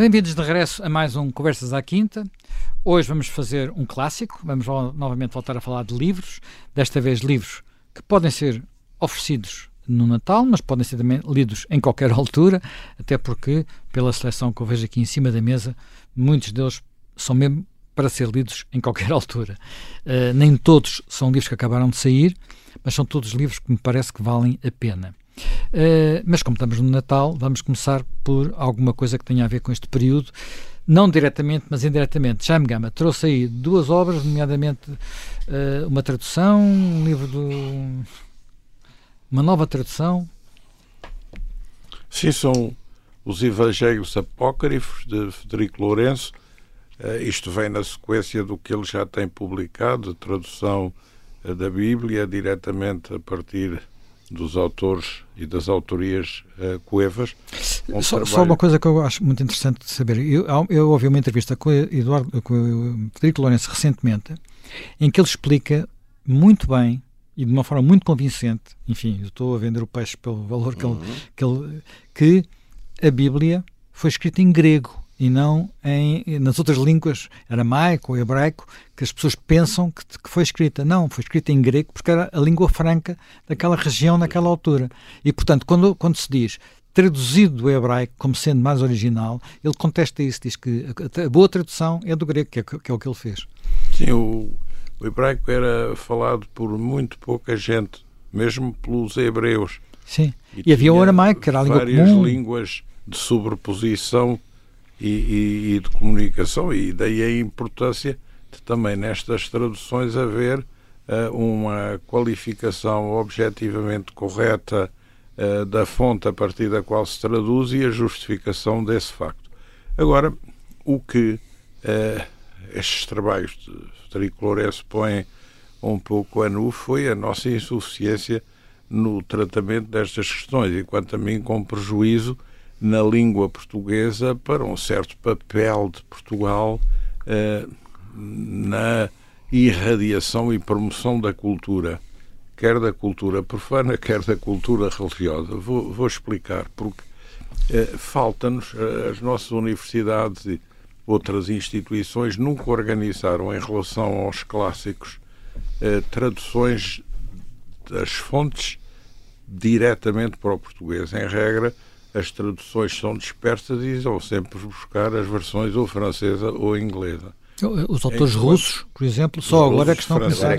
Bem-vindos de regresso a mais um Conversas à Quinta. Hoje vamos fazer um clássico, vamos novamente voltar a falar de livros, desta vez livros que podem ser oferecidos no Natal, mas podem ser também lidos em qualquer altura, até porque, pela seleção que eu vejo aqui em cima da mesa, muitos deles são mesmo para ser lidos em qualquer altura. Uh, nem todos são livros que acabaram de sair, mas são todos livros que me parece que valem a pena. Uh, mas como estamos no Natal, vamos começar por alguma coisa que tenha a ver com este período, não diretamente, mas indiretamente. Jaime Gama trouxe aí duas obras, nomeadamente uh, uma tradução, um livro do. uma nova tradução. Sim, são os Evangelhos Apócrifos de Federico Lourenço. Uh, isto vem na sequência do que ele já tem publicado, tradução da Bíblia, diretamente a partir dos autores e das autorias uh, coevas. Só, só, uma coisa que eu acho muito interessante de saber. Eu, eu ouvi uma entrevista com, Eduardo, com o Federico Lourenço recentemente, em que ele explica muito bem e de uma forma muito convincente, enfim, estou a vender o peixe pelo valor que, uhum. ele, que, ele, que a Bíblia foi escrita em grego e não em, nas outras línguas, aramaico ou hebraico, que as pessoas pensam que, que, foi escrita. Não, foi escrita em grego porque era a língua franca daquela região naquela altura. E, portanto, quando, quando se diz traduzido do hebraico como sendo mais original, ele contesta isso, diz que a, boa tradução é do grego, que é, que é o que ele fez. Sim, o, o hebraico era falado por muito pouca gente, mesmo pelos hebreus. Sim, e, e havia o aramaico, que era a língua comum. Várias línguas de sobreposição e, e, e de comunicação, e daí a importância de também nestas traduções haver uh, uma qualificação objetivamente correta uh, da fonte a partir da qual se traduz e a justificação desse facto. Agora, o que uh, estes trabalhos de Lourenço põem um pouco a nu foi a nossa insuficiência no tratamento destas questões, e quanto a mim, com prejuízo na língua portuguesa para um certo papel de Portugal eh, na irradiação e promoção da cultura, quer da cultura profana, quer da cultura religiosa. Vou, vou explicar, porque eh, falta-nos, eh, as nossas universidades e outras instituições nunca organizaram, em relação aos clássicos, traduções das fontes diretamente para o português. Em regra, as traduções são dispersas e vão sempre buscar as versões ou francesa ou inglesa. Os autores Enquanto, russos, por exemplo, só agora é que estão a começar.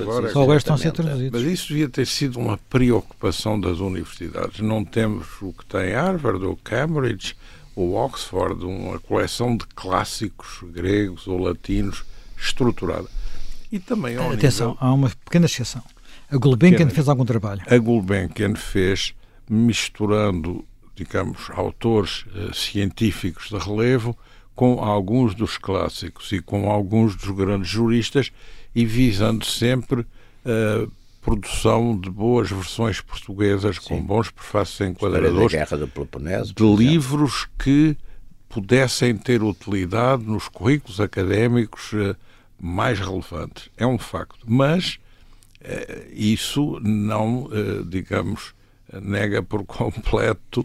Agora, só agora estão a ser traduzidos. Mas isso devia ter sido uma preocupação das universidades. Não temos o que tem Harvard ou Cambridge ou Oxford, uma coleção de clássicos gregos ou latinos estruturada. E também Atenção, nível... há uma pequena exceção. A Gulbenkian fez algum trabalho. A Gulbenkian fez misturando digamos, autores uh, científicos de relevo com alguns dos clássicos e com alguns dos grandes juristas e visando sempre a uh, produção de boas versões portuguesas Sim. com bons prefácios enquadradores de livros que pudessem ter utilidade nos currículos académicos uh, mais relevantes. É um facto. Mas isso não, digamos, nega por completo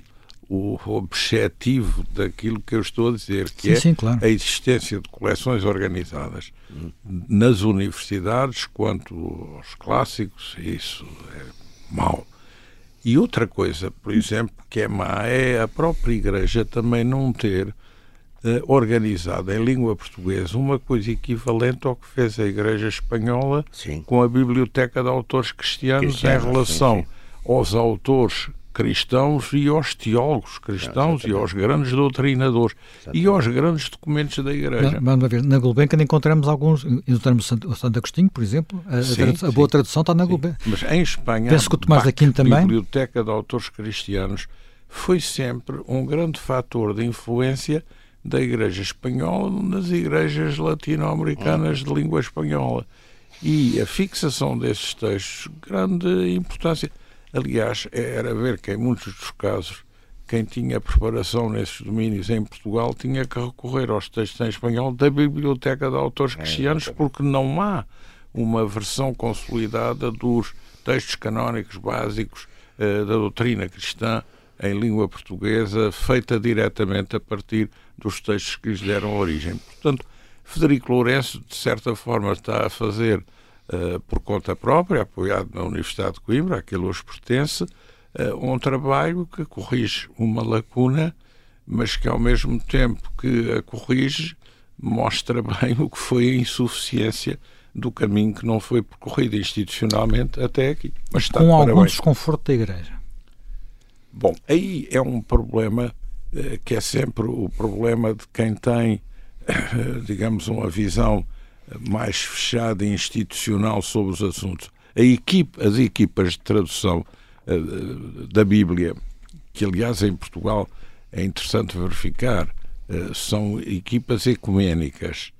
o objetivo daquilo que eu estou a dizer, que sim, é sim, claro. a existência de coleções organizadas hum. nas universidades quanto aos clássicos, isso é mau. E outra coisa, por exemplo, que é má, é a própria Igreja também não ter eh, organizado em língua portuguesa uma coisa equivalente ao que fez a Igreja Espanhola sim. com a Biblioteca de Autores Cristianos, Cristianos, em relação aos autores cristãos e aos teólogos cristãos e aos grandes doutrinadores Exatamente. e aos grandes documentos da Igreja. Vamos ver, na Gulbenkian encontramos alguns, encontramos o Santo Agostinho, por exemplo, a, sim, a, a boa tradução está na Gulbenkian. Mas em Espanha, Penso que o Tomás da Quinta também. a Biblioteca de Autores Cristianos foi sempre um grande fator de influência da Igreja Espanhola nas igrejas latino-americanas de língua espanhola. E a fixação desses textos, grande importância. Aliás, era ver que em muitos dos casos quem tinha preparação nesses domínios em Portugal tinha que recorrer aos textos em espanhol da Biblioteca de Autores é, Cristianos, porque não há uma versão consolidada dos textos canónicos básicos uh, da doutrina cristã em língua portuguesa feita diretamente a partir dos textos que lhes deram origem. Portanto, Federico Lourenço, de certa forma, está a fazer uh, por conta própria, apoiado na Universidade de Coimbra, a que ele hoje pertence, uh, um trabalho que corrige uma lacuna, mas que ao mesmo tempo que a corrige, mostra bem o que foi a insuficiência do caminho que não foi percorrido institucionalmente até aqui. Mas está Com algum desconforto da Igreja. Bom, aí é um problema eh, que é sempre o problema de quem tem, eh, digamos, uma visão mais fechada e institucional sobre os assuntos. Equipe, as equipas de tradução eh, da Bíblia, que aliás em Portugal é interessante verificar, são equipas ecuménicas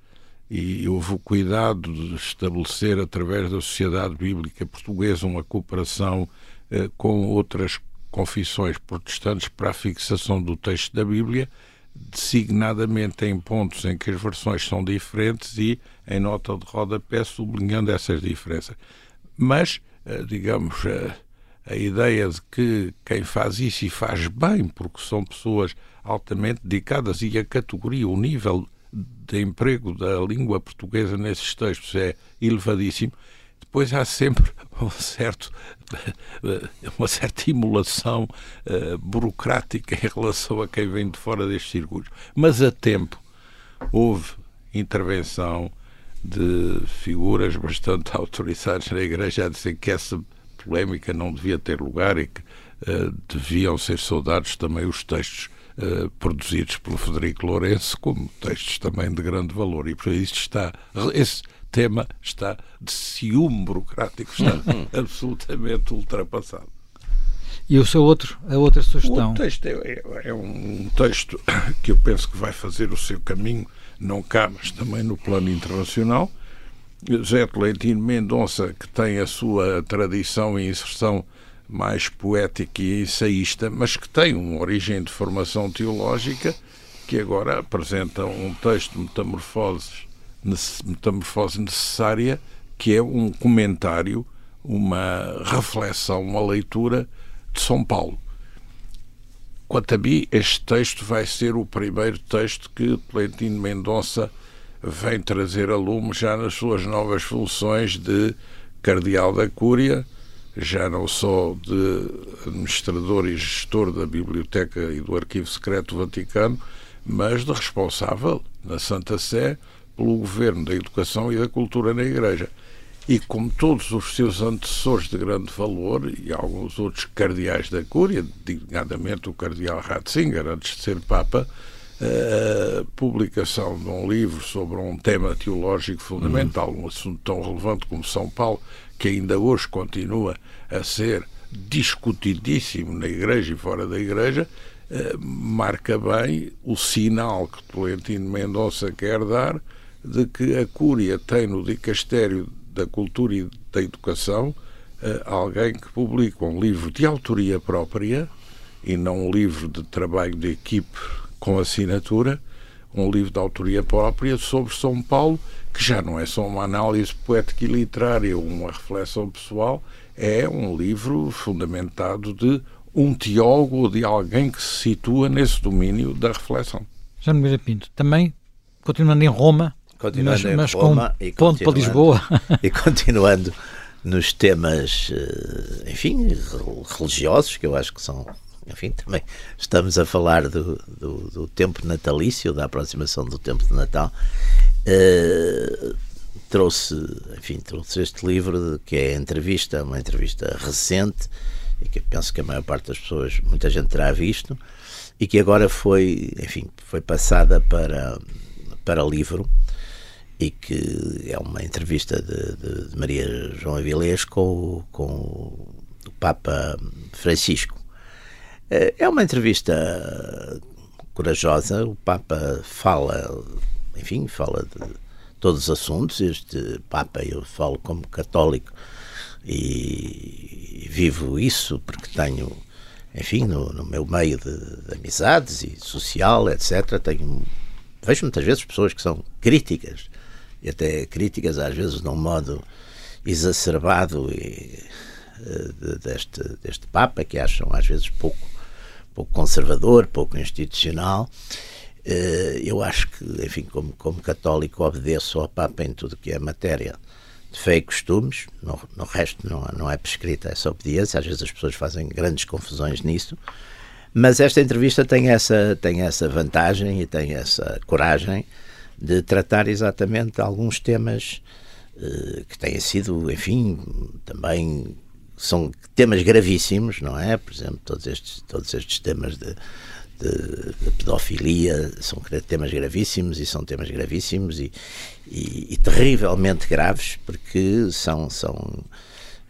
e houve o cuidado de estabelecer, através da Sociedade Bíblica Portuguesa, uma cooperação eh, com outras confissões protestantes para a fixação do texto da Bíblia, designadamente em pontos em que as versões são diferentes e em nota de rodapé sublinhando essas diferenças. Mas, eh, digamos, a, eh, a ideia de que quem faz isso e faz bem, porque são pessoas altamente dedicadas e a categoria, o nível de emprego da língua portuguesa nesses textos é elevadíssimo, depois há sempre um certo, uma certa emulação uh, burocrática em relação a quem vem de fora destes circuitos. Mas a tempo houve intervenção de figuras bastante autorizadas na Igreja a dizer que essa polémica não devia ter lugar e que uh, deviam ser saudados também os textos Uh, produzidos pelo Federico Lourenço, como textos também de grande valor. E por isso está, esse tema está de ciúme burocrático, está absolutamente ultrapassado. E o seu outro, a outra sugestão? O texto é, é, é, um texto que eu penso que vai fazer o seu caminho, não cá, mas também no plano internacional. José Tolentino Mendonça, que tem a sua tradição e inserção mais poética e ensaísta, mas que tem uma origem de formação teológica, que agora apresenta um texto Metamorfoses, Metamorfose Necessária, que é um comentário, uma reflexão, uma leitura de São Paulo. Quanto a mim, este texto vai ser o primeiro texto que Tolentino Mendonça vem trazer a lume já nas suas novas funções de cardeal da Cúria, já não só de administrador e gestor da Biblioteca e do Arquivo Secreto Vaticano, mas de responsável na Santa Sé pelo governo da educação e da cultura na Igreja. E como todos os seus antecessores de grande valor e alguns outros cardeais da Cúria, designadamente o cardeal Ratzinger, antes de ser Papa, a publicação de um livro sobre um tema teológico fundamental, um assunto tão relevante como São Paulo, que ainda hoje continua a ser discutidíssimo na Igreja e fora da Igreja, eh, marca bem o sinal que Tolentino Mendonça quer dar de que a Cúria tem no Dicastério da Cultura e da Educação eh, alguém que publica um livro de autoria própria e não um livro de trabalho de equipe com assinatura, um livro de autoria própria sobre São Paulo, que já não é só uma análise poética e literária, uma reflexão pessoal, é um livro fundamentado de um teólogo ou de alguém que se situa nesse domínio da reflexão. Já Nogueira Pinto, também continuando em Roma, continuando mas, em mas Roma com e ponto para Lisboa. E continuando nos temas, eh, enfim, religiosos, que eu acho que são enfim, também estamos a falar do, do, do, tempo natalício, da aproximação do tempo de Natal. Uh, trouxe, enfim, trouxe este livro que é a entrevista, uma entrevista recente e que penso que a maior parte das pessoas, muita gente terá visto e que agora foi, enfim, foi passada para para livro e que é uma entrevista de, de, de Maria João Avilés com, com o Papa Francisco é, é uma entrevista corajosa. O Papa fala, enfim, fala de todos os assuntos. Este Papa, eu falo como católico e vivo isso porque tenho, enfim, no, no meu meio de, de, amizades e social, etc. Tenho, vejo muitas vezes pessoas que são críticas e até críticas às vezes de um modo exacerbado e, eh, deste, deste Papa que acham às vezes pouco pouco conservador, pouco institucional. Uh, eu acho que, enfim, como, como católico, obedeço ao Papa em tudo que é matéria de fé e costumes, no, no resto não, não é prescrita essa obediência, às vezes as pessoas fazem grandes confusões nisso, mas esta entrevista tem essa, tem essa vantagem e tem essa coragem de tratar exatamente alguns temas uh, que têm sido, enfim, também são temas gravíssimos, não é? Por exemplo, todos estes, todos estes temas de, de, de pedofilia são temas gravíssimos e são temas gravíssimos e, e, e terrivelmente graves porque são, são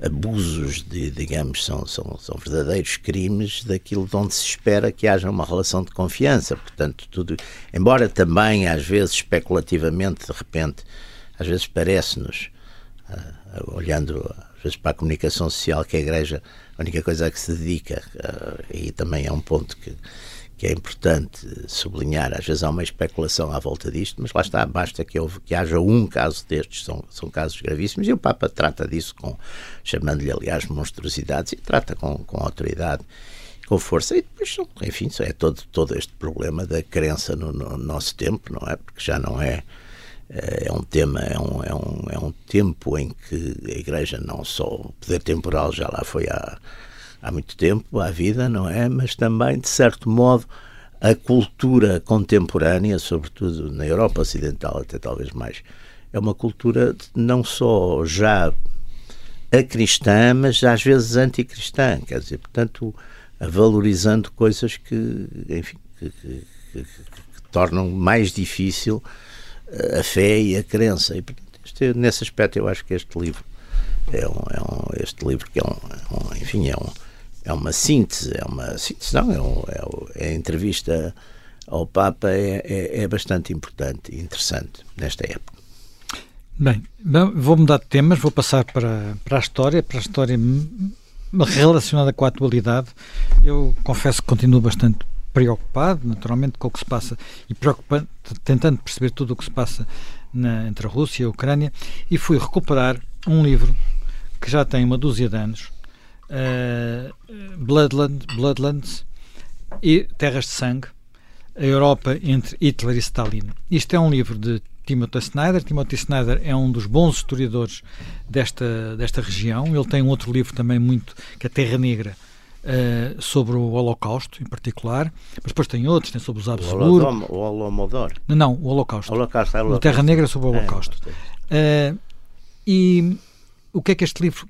abusos, de, digamos, são, são, são verdadeiros crimes daquilo de onde se espera que haja uma relação de confiança. Portanto, tudo, embora também às vezes especulativamente, de repente, às vezes parece-nos, uh, olhando às vezes para a comunicação social, que a Igreja, a única coisa a que se dedica, uh, e também é um ponto que que é importante sublinhar. Às vezes há uma especulação à volta disto, mas lá está, basta que, houve, que haja um caso destes, são, são casos gravíssimos, e o Papa trata disso com, chamando-lhe, aliás, monstruosidades, e trata com, com autoridade, com força, e depois, enfim, é todo, todo este problema da crença no, no nosso tempo, não é? Porque já não é é um tema, é um, é, um, é um tempo em que a Igreja não só o poder temporal já lá foi há, há muito tempo à vida, não é? Mas também, de certo modo, a cultura contemporânea, sobretudo na Europa Ocidental, até talvez mais, é uma cultura não só já cristã, mas às vezes anticristã, quer dizer, portanto, valorizando coisas que, enfim, que, que, que, que tornam mais difícil a fé e a crença. E, portanto, este, nesse aspecto, eu acho que este livro é um, é um este livro que é um, é um enfim, é um é uma síntese, é uma síntese, não, é, um, é, é a entrevista ao Papa é, é, é, bastante importante e interessante nesta época. Bem, vou mudar de temas, vou passar para, para a história, para a história relacionada com a atualidade. Eu confesso que continuo bastante preocupado, naturalmente, com o que se passa e preocupado, tentando perceber tudo o que se passa na, entre a Rússia e a Ucrânia, e fui recuperar um livro que já tem uma dúzia de anos, uh, Bloodland, Bloodlands e Terras de Sangue, a Europa entre Hitler e Stalin. Isto é um livro de Timothy Snyder. Timothy Snyder é um dos bons historiadores desta, desta região. Ele tem um outro livro também muito, que é Terra Negra, uh, sobre o Holocausto, em particular. Mas depois tem outros, tem sobre os Habsburgo. O Holomodor. Não, não, o Holocausto. O, Holocausto, é o, Holocausto. o Terra Negra sobre o é, Holocausto. É, uh, e o que é que este livro,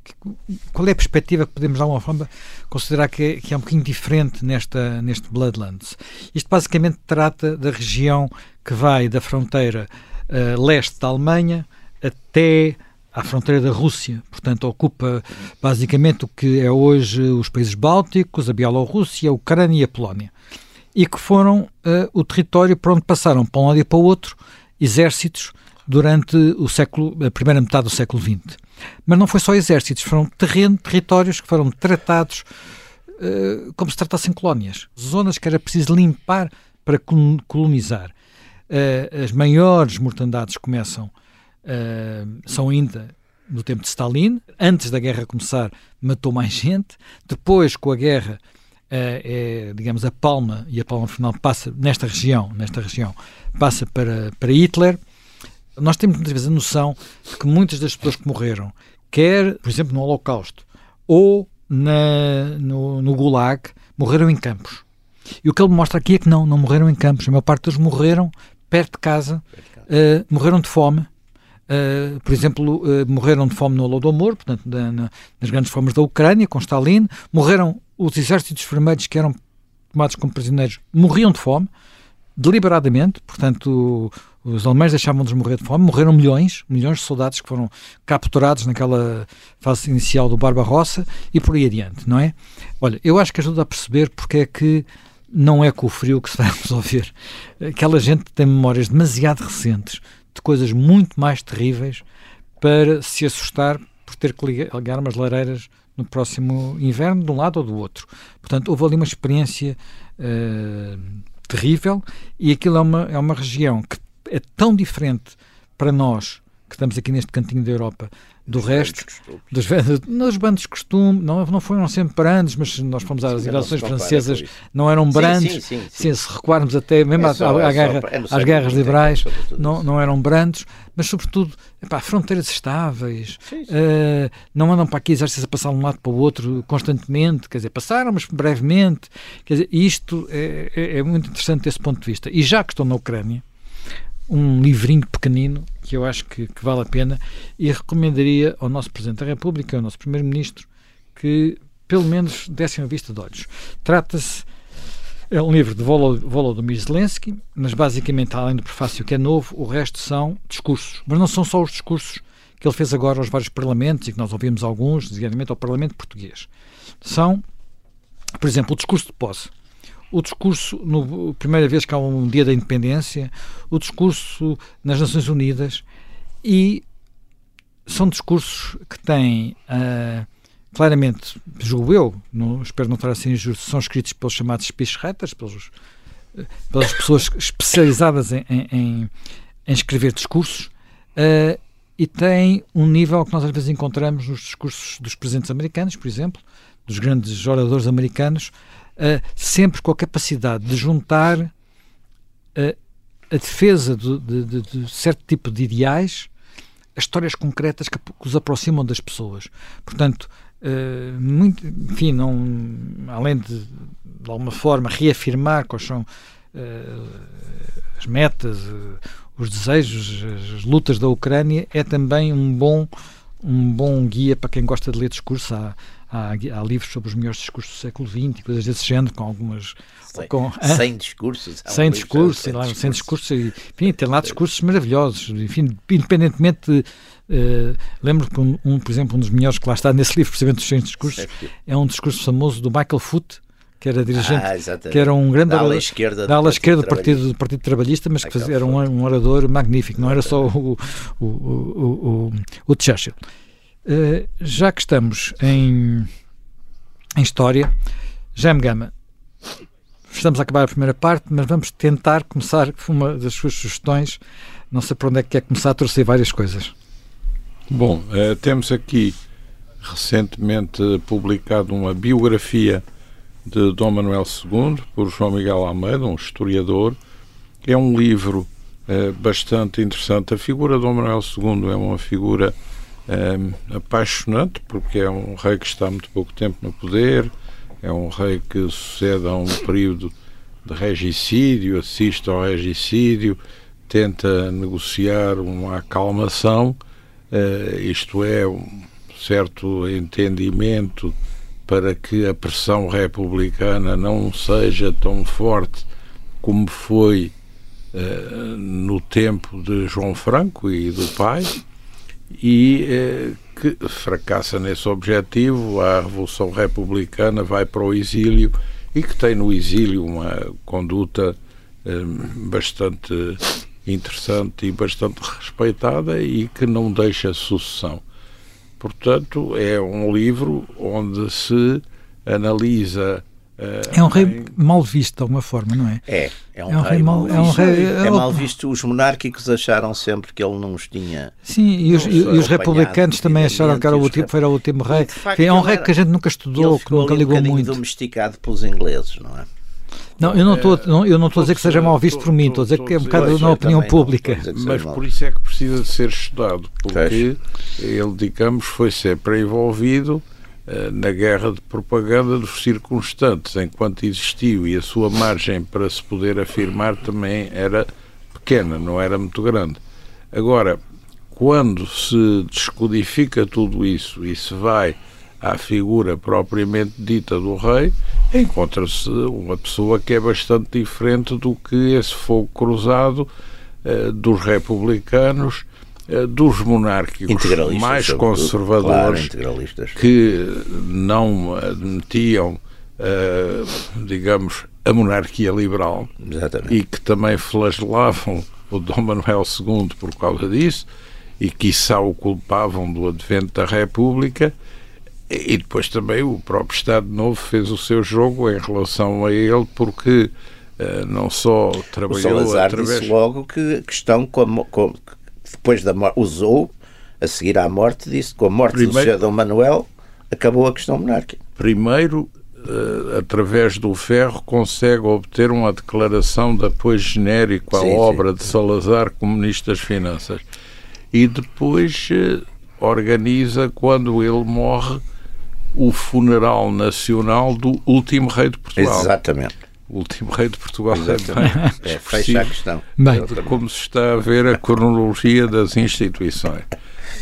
qual é a perspectiva que podemos, de alguma forma, considerar que é, que é um bocadinho diferente nesta, neste Bloodlands? Isto basicamente trata da região que vai da fronteira uh, leste da Alemanha até à fronteira da Rússia. Portanto, ocupa basicamente o que é hoje os países bálticos, a Bielorrússia, a Ucrânia e a Polónia. E que foram uh, o território por onde passaram, para um lado e para o outro, exércitos durante o século, a primeira metade do século XX. Mas não foi só exércitos, foram terreno, territórios que foram tratados uh, como se tratassem colónias. Zonas que era preciso limpar para colonizar. Uh, as maiores mortandades começam, uh, são ainda no tempo de Stalin. Antes da guerra começar, matou mais gente. Depois, com a guerra, é, digamos, a palma, e a palma final passa nesta região, nesta região, passa para, para Hitler. Nós temos muitas vezes a noção de que muitas das pessoas que morreram, quer, por exemplo, no Holocausto ou na, no, no Gulag, morreram em campos. E o que ele mostra aqui é que não, não morreram em campos. A maior parte deles morreram perto de casa, uh, morreram de fome. Uh, por exemplo, uh, morreram de fome no Holodomor, portanto, na, na, nas grandes fomes da Ucrânia, com Stalin. Morreram os exércitos vermelhos que eram tomados como prisioneiros, morriam de fome, deliberadamente. Portanto, os alemães deixavam-nos morrer de fome, morreram milhões, milhões de soldados que foram capturados naquela fase inicial do Barbarossa e por aí adiante, não é? Olha, eu acho que ajuda a perceber porque é que não é com o frio que se vai resolver. Aquela gente tem memórias demasiado recentes de coisas muito mais terríveis para se assustar por ter que ligar umas lareiras no próximo inverno, de um lado ou do outro. Portanto, houve ali uma experiência uh, terrível e aquilo é uma, é uma região que é tão diferente para nós que estamos aqui neste cantinho da Europa, do dos resto, dos, nos bandos costume, não, não foram sempre brandos, mas nós fomos às invasões francesas, não eram brandos, sim, sim, sim, se recuarmos até mesmo é só, à, à é guerra, é às guerras liberais, não, não eram brandos, mas sobretudo epá, fronteiras estáveis, uh, não andam para aqui exércitos a passar de um lado para o outro constantemente, quer dizer, passaram, mas brevemente, quer dizer, isto é, é, é muito interessante desse ponto de vista. E já que estou na Ucrânia, um livrinho pequenino que eu acho que, que, vale a pena e recomendaria ao nosso Presidente da República, ao nosso Primeiro-Ministro, que pelo menos dessem a vista de olhos. Trata-se, é um livro de Volodymyr Zelensky, mas basicamente, além do prefácio que é novo, o resto são discursos. Mas não são só os discursos que ele fez agora aos vários parlamentos e que nós ouvimos alguns, designadamente ao Parlamento Português. São, por exemplo, o discurso de posse o discurso, no primeira vez que há um dia da independência, o discurso nas Nações Unidas e são discursos que têm uh, claramente, julgo eu, não, espero não estar assim injusto, são escritos pelos chamados speechwriters, pelos, pelas pessoas especializadas em, em, em escrever discursos, uh, e têm um nível que nós às vezes encontramos nos discursos dos presidentes americanos, por exemplo, dos grandes oradores americanos, uh, sempre com a capacidade de juntar uh, a defesa de, de, de, certo tipo de ideais a histórias concretas que, que os aproximam das pessoas. Portanto, uh, muito, enfim, não, além de, de alguma forma, reafirmar quais são as metas, os desejos, as lutas da Ucrânia, é também um bom um bom guia para quem gosta de ler discurso. Há, há, há livros sobre os melhores discursos do século XX, coisas desse género, com algumas. Sem, com, sem discursos. Sem discursos, sem, lá, sem discursos. Enfim, tem lá discursos maravilhosos. Enfim, independentemente de. Uh, lembro que, um, um, por exemplo, um dos melhores que lá está nesse livro, precisamente dos sem discursos, é um discurso famoso do Michael Foote, que era dirigente, ah, que era um grande da ala esquerda, da ala esquerda do Partido, do Partido Trabalhista, mas que fazia, era um, um, orador magnífico, não era só o, o, o, o, o Churchill. Uh, já que estamos em, em História, Jaime Gama, estamos a acabar a primeira parte, mas vamos tentar começar com uma das suas sugestões. Não sei por onde é que quer começar torcer várias coisas. Bom, uh, temos aqui recentemente publicado uma biografia de Dom Manuel II, por João Miguel Almeida, um historiador. É um livro eh, bastante interessante. A figura de Dom Manuel II é uma figura eh, apaixonante, porque é um rei que está muito pouco tempo no poder, é um rei que sucede a um período de regicídio, assiste ao regicídio, tenta negociar uma acalmação, eh, isto é, um certo entendimento para que a pressão republicana não seja tão forte como foi uh, no tempo de João Franco e do pai, e uh, que fracassa nesse objetivo, a Revolução Republicana vai para o exílio e que tem no exílio uma conduta uh, bastante interessante e bastante respeitada e que não deixa sucessão. Portanto, é um livro onde se analisa Uh, é um rei em... mal visto de alguma forma, não é? É, é um, é um rei, rei, mal, é, um rei, é, mal visto. Os monárquicos acharam sempre que ele não os tinha. Sim, e os, e os republicanos também acharam que era o último, foi o último rei. Facto, é um rei que a gente nunca estudou, que nunca ligou um muito. domesticado pelos ingleses, não é? Não, eu não estou não, eu não estou a dizer que seja mal visto por mim, estou a dizer que é um bocado na opinião pública. Mas por isso é que precisa de ser estudado, porque ele, digamos, foi sempre envolvido uh, na guerra de propaganda dos circunstantes, enquanto existiu, e a sua margem para se poder afirmar também era pequena, não era muito grande. Agora, quando se descodifica tudo isso e se vai à figura propriamente dita do rei, encontra-se uma pessoa que é bastante diferente do que esse fogo cruzado eh, dos republicanos, eh, dos monárquicos mais conservadores, claro, que não admitiam, eh, digamos, a monarquia liberal. Exatamente. e que também flagelavam o Dom Manuel II por causa disso e que isso o culpavam do advento da República. E depois também o próprio Estado Novo fez o seu jogo em relação a ele, porque uh, não só trabalhou o Salazar através... disse logo que, que estão com, com, depois da morte, usou, a seguir à morte, disse que com a morte Primeiro... do Sr. Dom Manuel acabou a questão monárquica. Primeiro, uh, através do ferro, consegue obter uma declaração de apoio genérico à sim, obra sim. de Salazar como Ministro das Finanças. E depois uh, organiza, quando ele morre, o funeral nacional do último rei de Portugal. Exatamente. O último rei de Portugal Exatamente. é, fecha a questão. Bem, como se está a ver a cronologia das instituições.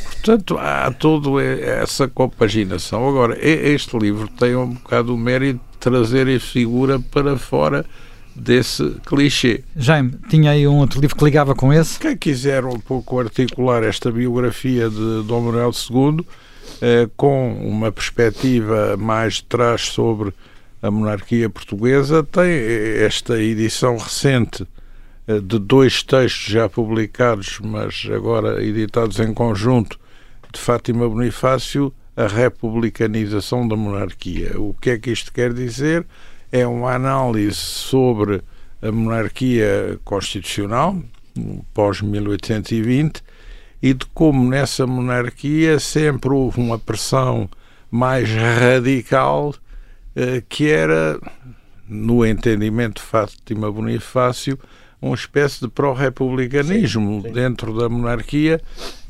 Portanto, há toda essa compaginação. Agora, este livro tem um bocado o mérito de trazer a figura para fora desse clichê. Jaime, tinha aí um outro livro que ligava com esse? Quem quiser um pouco articular esta biografia de Dom Manuel II eh, com uma perspectiva mais de trás sobre a monarquia portuguesa, tem esta edição recente eh, de dois textos já publicados, mas agora editados em conjunto, de Fátima Bonifácio a republicanização da monarquia. O que é que isto quer dizer? É uma análise sobre a monarquia constitucional, pós-1820, e de como nessa monarquia sempre houve uma pressão mais radical que era, no entendimento de Fátima Bonifácio, uma espécie de pró-republicanismo dentro da monarquia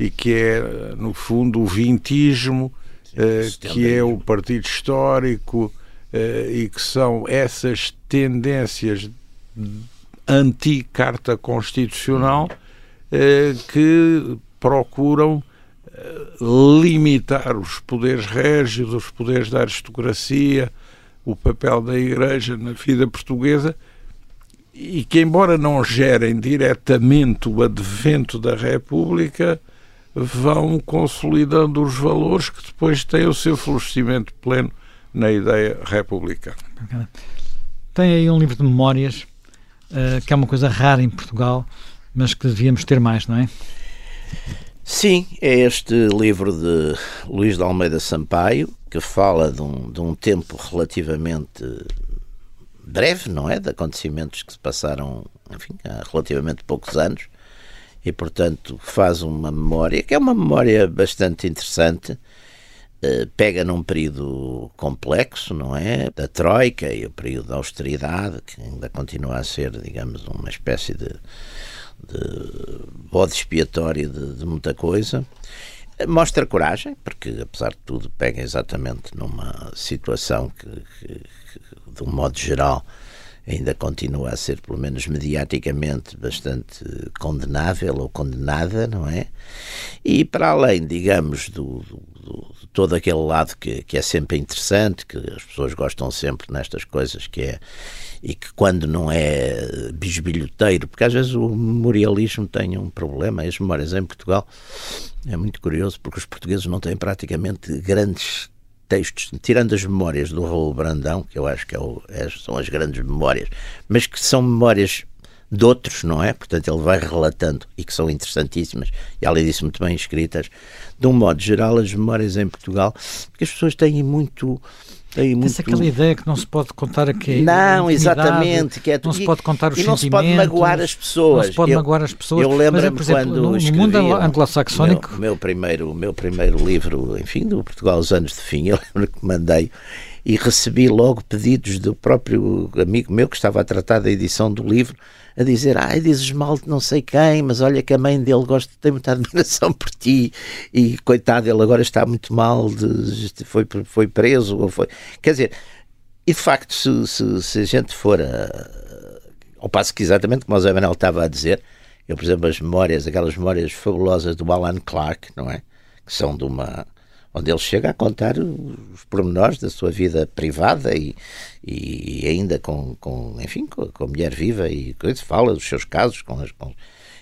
e que é, no fundo, o vintismo, eh, que é o partido histórico eh, e que são essas tendências anti-carta constitucional eh, que procuram eh, limitar os poderes régios, os poderes da aristocracia, o papel da Igreja na vida portuguesa e que, embora não gerem diretamente o advento da República, vão consolidando os valores que depois têm o seu florescimento pleno na ideia republicana. Tem aí um livro de memórias, uh, que é uma coisa rara em Portugal, mas que devíamos ter mais, não é? Sim, é este livro de Luís de Almeida Sampaio, que fala de um, de um tempo relativamente breve, não é? De acontecimentos que se passaram, enfim, há relativamente poucos anos e, portanto, faz uma memória que é uma memória bastante interessante. Uh, pega num período complexo, não é? Da Troika e o período da austeridade, que ainda continua a ser, digamos, uma espécie de, de bode expiatório de, de muita coisa. Mostra coragem, porque apesar de tudo pega exatamente numa situação que, que, que, de um modo geral, ainda continua a ser, pelo menos mediaticamente, bastante condenável ou condenada, não é? E para além, digamos, do, do, do todo aquele lado que, que é sempre interessante, que as pessoas gostam sempre nestas coisas, que é e que quando não é bisbilhoteiro, porque às vezes o memorialismo tem um problema, as memórias em Portugal é muito curioso porque os portugueses não têm praticamente grandes textos, tirando as memórias do Raul Brandão, que eu acho que é o, é, são as grandes memórias, mas que são memórias de outros, não é? Portanto, ele vai relatando e que são interessantíssimas e, além disso, muito bem escritas. De um modo geral, as memórias em Portugal, porque as pessoas têm muito tem muito... aquela ideia que não se pode contar aqui. Não, exatamente. Que é... Não se pode contar os e não se pode magoar as pessoas. Não se pode eu, magoar as pessoas. Eu lembro-me quando no, no mundo anglo-saxónico... Meu, meu, primeiro, meu primeiro livro, enfim, do Portugal os anos de fim, eu lembro que mandei e recebi logo pedidos do próprio amigo meu que estava a tratar da edição do livro a dizer, ai, dizes mal de não sei quem, mas olha que a mãe dele gosta, tem muita admiração por ti e coitado, ele agora está muito mal, de, foi, foi preso, ou foi... Quer dizer, e de facto, se, se, se a gente for a, ao passo que exatamente como o Zé Manuel estava a dizer, eu, por exemplo, as memórias, aquelas memórias fabulosas do Alan Clark, não é? Que são de uma onde ele chega a contar os pormenores da sua vida privada e, e ainda com, com enfim, com, com a mulher viva e coisa, fala dos seus casos com as. Com,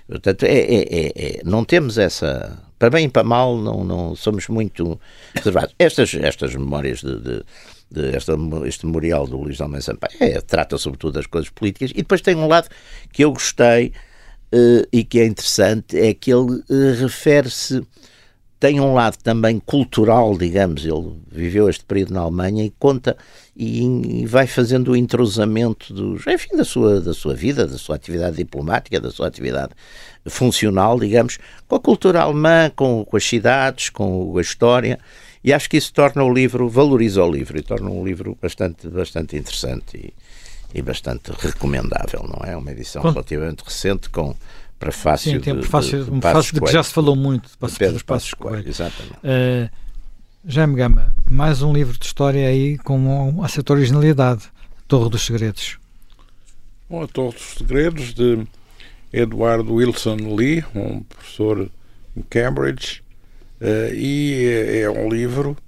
portanto, é, é, é, é, não temos essa. Para bem e para mal, não, não somos muito reservados. Estas, estas memórias de, de de este memorial do Luís Almeida Sampaio é, trata sobretudo das coisas políticas e depois tem um lado que eu gostei uh, e que é interessante é que ele uh, refere-se tem um lado também cultural, digamos, ele viveu este período na Alemanha e conta e, e, vai fazendo o entrosamento dos, enfim, da sua, da sua vida, da sua atividade diplomática, da sua atividade funcional, digamos, com a cultura alemã, com, com as cidades, com a história, e acho que isso torna o livro, valoriza o livro e torna um livro bastante, bastante interessante e, e bastante recomendável, não é? Uma edição relativamente recente com prefácio Sim, tem um prefácio, de, de, um prefácio de que já se falou muito, de Pedro Passos Coelho. Exatamente. Uh, Jaime Gama, mais um livro de história aí com uma certa originalidade, Torre dos Segredos. Bom, a Torre dos Segredos, de Edward Wilson Lee, um professor em Cambridge, uh, e é, é, um livro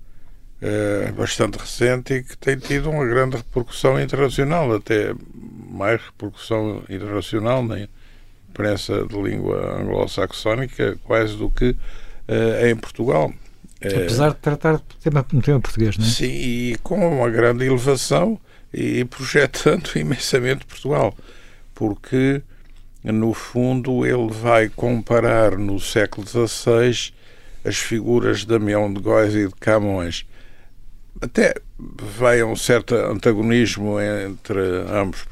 uh, bastante recente e que tem tido uma grande repercussão internacional, até mais repercussão internacional na imprensa de língua anglo-saxónica, quase do que uh, em Portugal. Apesar de tratar de tema, um tema português, não é? Sim, e com uma grande elevação e projetando imensamente Portugal, porque no fundo ele vai comparar no século XVI as figuras de Damião de Góis e de Camões. Até vai um certo antagonismo entre ambos.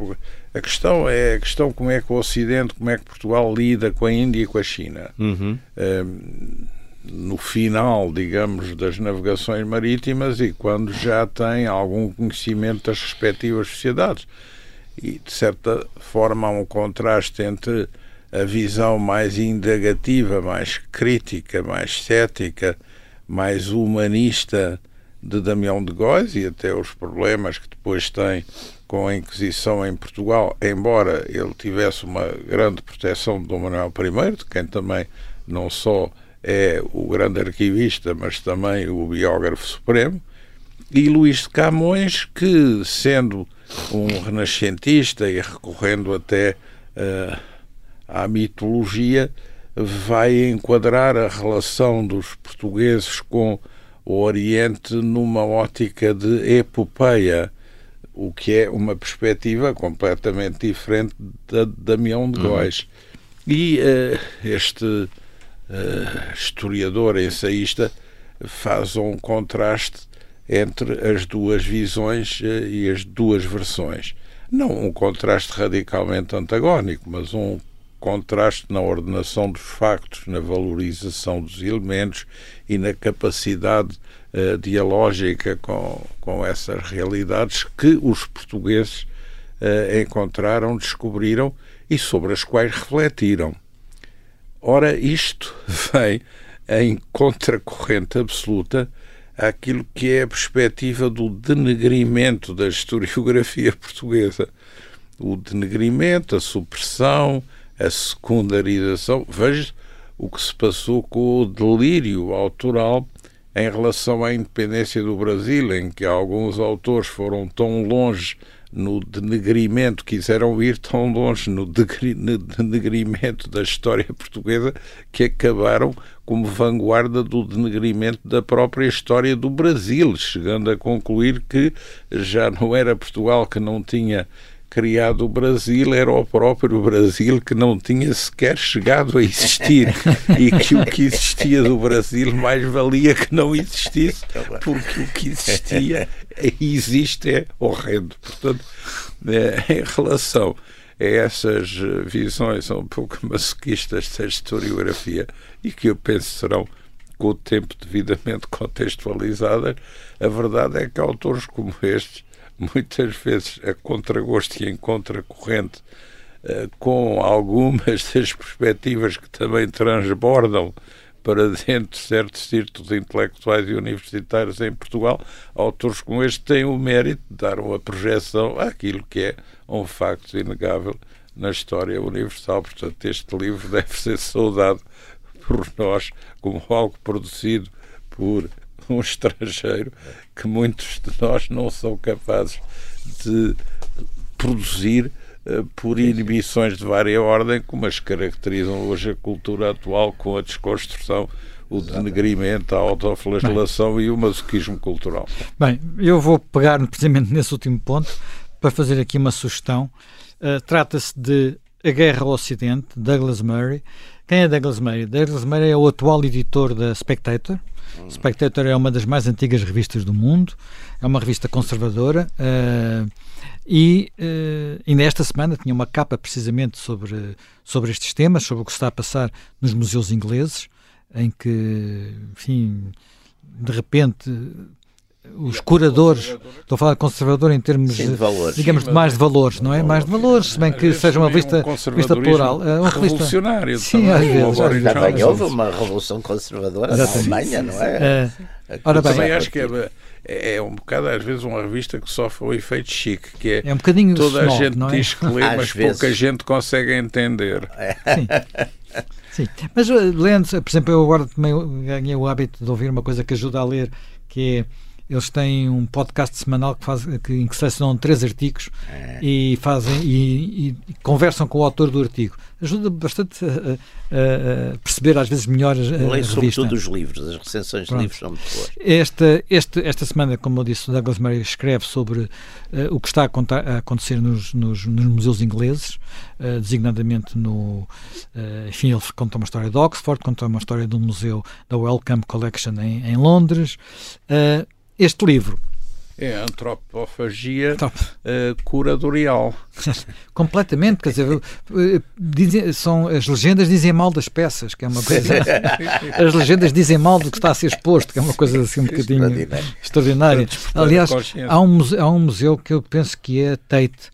A questão é a questão como é que o Ocidente, como é que Portugal lida com a Índia e com a China. Uhum. Um, no final, digamos, das navegações marítimas e quando já tem algum conhecimento das respectivas sociedades. E, de certa forma, há um contraste entre a visão mais indagativa, mais crítica, mais cética, mais humanista de Damião de Góis e até os problemas que depois tem com a Inquisição em Portugal, embora ele tivesse uma grande proteção de Dom Manuel I, de quem também não só é o grande arquivista, mas também o biógrafo supremo, e Luís de Camões, que, sendo um renascentista e recorrendo até uh, à mitologia, vai enquadrar a relação dos portugueses com o Oriente numa ótica de epopeia, o que é uma perspectiva completamente diferente da de Damião de uhum. Góis. Uhum. E uh, este uh, historiador, ensaísta, faz um contraste entre as duas visões uh, e as duas versões. Não um contraste radicalmente antagónico, mas um contraste na ordenação dos factos, na valorização dos elementos e na capacidade uh, dialógica com, com essas realidades que os portugueses uh, encontraram, descobriram e sobre as quais refletiram. Ora, isto vem em contracorrente absoluta àquilo que é a perspectiva do denegrimento da historiografia portuguesa. O denegrimento, a supressão, a secundarização. Veja o que se passou com o delírio autoral em relação à independência do Brasil, em que alguns autores foram tão longe no denegrimento, quiseram ir tão longe no denegrimento da história portuguesa que acabaram como vanguarda do denegrimento da própria história do Brasil, chegando a concluir que já não era Portugal que não tinha criado o Brasil era o próprio Brasil que não tinha sequer chegado a existir e que o que existia do Brasil mais valia que não existisse porque o que existia existe é horrendo. Portanto, é, em relação a essas visões um pouco masoquistas da historiografia e que eu penso serão com o tempo devidamente contextualizadas, a verdade é que autores como estes muitas vezes a contragosto e em contracorrente uh, com algumas das perspectivas que também transbordam para dentro de certos círculos intelectuais e universitários em Portugal, autores como este têm o mérito de dar uma projeção àquilo que é um facto inegável na história universal. Portanto, este livro deve ser saudado por nós como algo produzido por um estrangeiro que muitos de nós não são capazes de produzir uh, por inibições de vária ordem, como as caracterizam hoje a cultura atual com a desconstrução, o denegrimento, a autoflagelação Bem, e o masoquismo cultural. Bem, eu vou pegar precisamente nesse último ponto para fazer aqui uma sugestão. Uh, Trata-se de A Guerra ao Ocidente, Douglas Murray. Quem é Douglas Murray? Douglas Murray é o atual editor da Spectator. Spectator é uma das mais antigas revistas do mundo, é uma revista conservadora uh, e uh, ainda esta semana tinha uma capa precisamente sobre, sobre estes temas, sobre o que está a passar nos museus ingleses, em que, enfim, de repente os curadores, estou a falar de conservador em termos Sim, de valores. digamos, de mais de valores, não é? Mais de valores, se bem que seja uma vista, um vista plural. É uma revolucionário Sim, às vezes. Também houve uma revolução conservadora na Alemanha, não é? é. Ora bem, também acho que é, é, é, um bocado, às vezes, uma revista que sofre o efeito chique, que é, é um bocadinho toda snob, a gente é? diz que lê, Às mas vezes. pouca gente consegue entender. Sim. Sim. Mas uh, lendo, por exemplo, eu agora também ganhei o hábito de ouvir uma coisa que ajuda a ler, que é eles têm um podcast semanal que faz, que, em que selecionam três artigos É. e fazem e, e- conversam com o autor do artigo. Ajuda bastante a, a- a perceber às vezes melhor a, a Leio sobretudo os livros, as recensões de Pronto. livros são muito boas. Esta, este, esta semana, como eu disse, o Douglas Murray escreve sobre eh, o que está a, contar- a acontecer nos, nos- nos museus ingleses, eh, designadamente no. eh, enfim, ele conta uma história de Oxford, conta uma história do museu da Wellcome Collection em, em Londres. Eh, este livro, É a antropofagia curatorial. completamente, quer dizer, eh, dizem- são, as legendas dizem mal das peças, que é uma coisa. as legendas dizem mal do que está a ser exposto, que é uma coisa assim um bocadinho extraordinária. Aliás, há um, museu, há um museu que eu penso que é a Tate.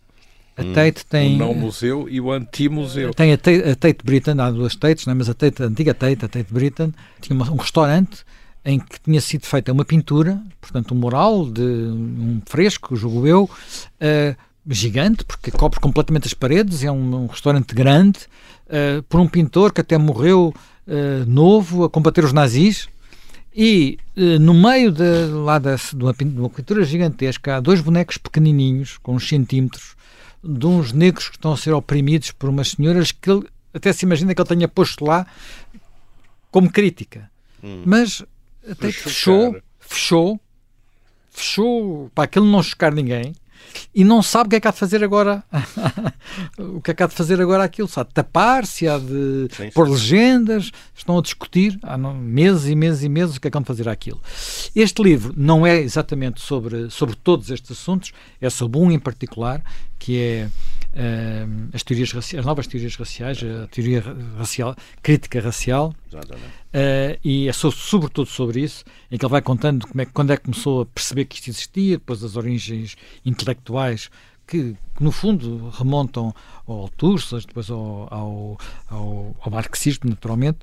A Tate O tem. não museu e o anti-museu. Tem a Tate, a Tate Britain, há duas Tates, não é? mas a, Tate, a antiga Tate, a Tate Britain, tinha uma- um restaurante em que tinha sido feita uma pintura, portanto um mural de um fresco, julgo eu, eh, gigante, porque cobre completamente as paredes, é um, um restaurante grande, eh, por um pintor que até morreu eh, novo a combater os nazis, e no meio de, lá da, de, uma, de uma pintura gigantesca há dois bonecos pequenininhos, com uns centímetros, de uns negros que estão a ser oprimidos por umas senhoras que ele até se imagina que ele tenha posto lá como crítica. Mas até que fechou, fechou, fechou para aquilo não chocar ninguém e não sabe o que é que há de fazer agora. o que é que há de fazer agora aquilo? Se há de tapar, se há de Sim, sim. pôr legendas, estão a discutir há meses e meses e meses o que é que hão de fazer aquilo. Este livro não é exatamente sobre, sobre todos estes assuntos, é sobre um em particular, que é eh, as, teorias raci- as novas teorias raciais, a teoria ra- racial, crítica racial, eh, e é so- sobretudo sobre isso, em que ele vai contando como é, quando é que começou a perceber que isto existia, depois as origens intelectuais que, que, no fundo remontam ao Althusser, depois ao, ao, ao, ao marxismo, naturalmente.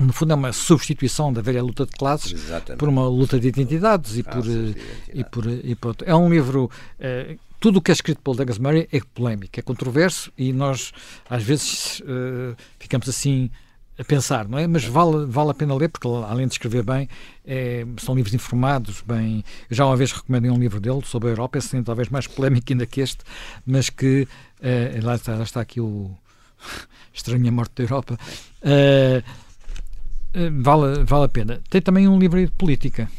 No fundo é uma substituição da velha luta de classes Exatamente. por uma luta de identidades e por, Raças de eh, e por, e por. É um livro. eh, tudo o que é escrito pelo Douglas Murray é polémico, é controverso e nós às vezes eh, ficamos assim a pensar, não é? Mas vale, vale a pena ler porque além de escrever bem, eh, são livros informados, bem. Eu já uma vez recomendei um livro dele sobre a Europa, esse talvez mais polémico ainda que este, mas que eh, lá, está, lá está aqui o Estranha Morte da Europa. Eh, vale, vale a pena. Tem também um livro de política.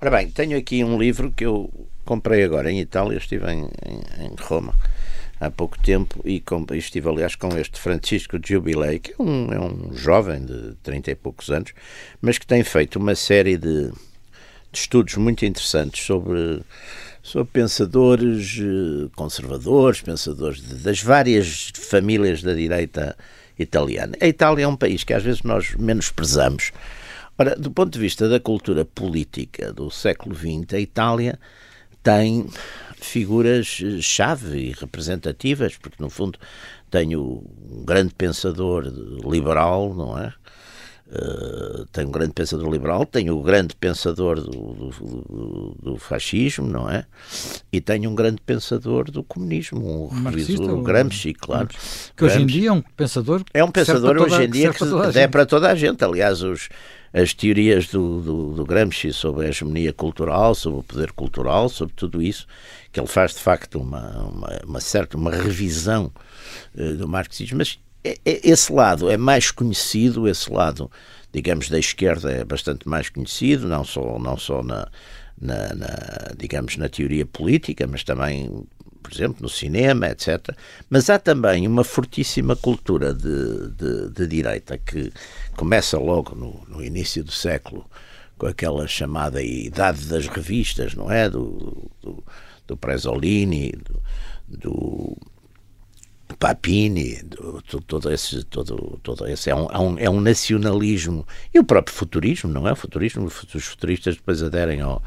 Ora bem, tenho aqui um livro que eu comprei agora em Itália, estive em, em, em Roma há pouco tempo e com- e estive, aliás, com este Francisco Jubilei, que é um, é um jovem de 30 e poucos anos, mas que tem feito uma série de, de estudos muito interessantes sobre, sobre pensadores eh, conservadores, pensadores de- das várias famílias da direita italiana. A Itália é um país que às vezes nós menosprezamos. Ora, do ponto de vista da cultura política do século XX, a Itália tem figuras-chave e representativas, porque no fundo tem o- um grande pensador liberal, não é? Uh, tem um grande pensador liberal, tem o grande pensador do, do- do- fascismo, não é? E tem um grande pensador do comunismo, o, Marxista, revisor, o Gramsci, claro. Que hoje em Gramsci. dia é um pensador. É um pensador hoje em dia que é para toda a gente. Aliás, os, as teorias do, do, do Gramsci sobre a hegemonia cultural, sobre o poder cultural, sobre tudo isso, que ele faz de facto uma, uma, uma certa uma revisão eh, do marxismo. Mas é- é- esse lado é mais conhecido, esse lado, digamos, da esquerda é bastante mais conhecido, não só, não só na, na, na, digamos, na teoria política, mas também por exemplo, no cinema, etc. Mas há também uma fortíssima cultura de, de, de direita que começa logo no, no, início do século com aquela chamada idade das revistas, não é? Do, do, do Presolini, do, do Papini, todo esse, todo, todo esse é um, é um nacionalismo e o próprio futurismo, não é? O futurismo, os futuristas depois aderem ao,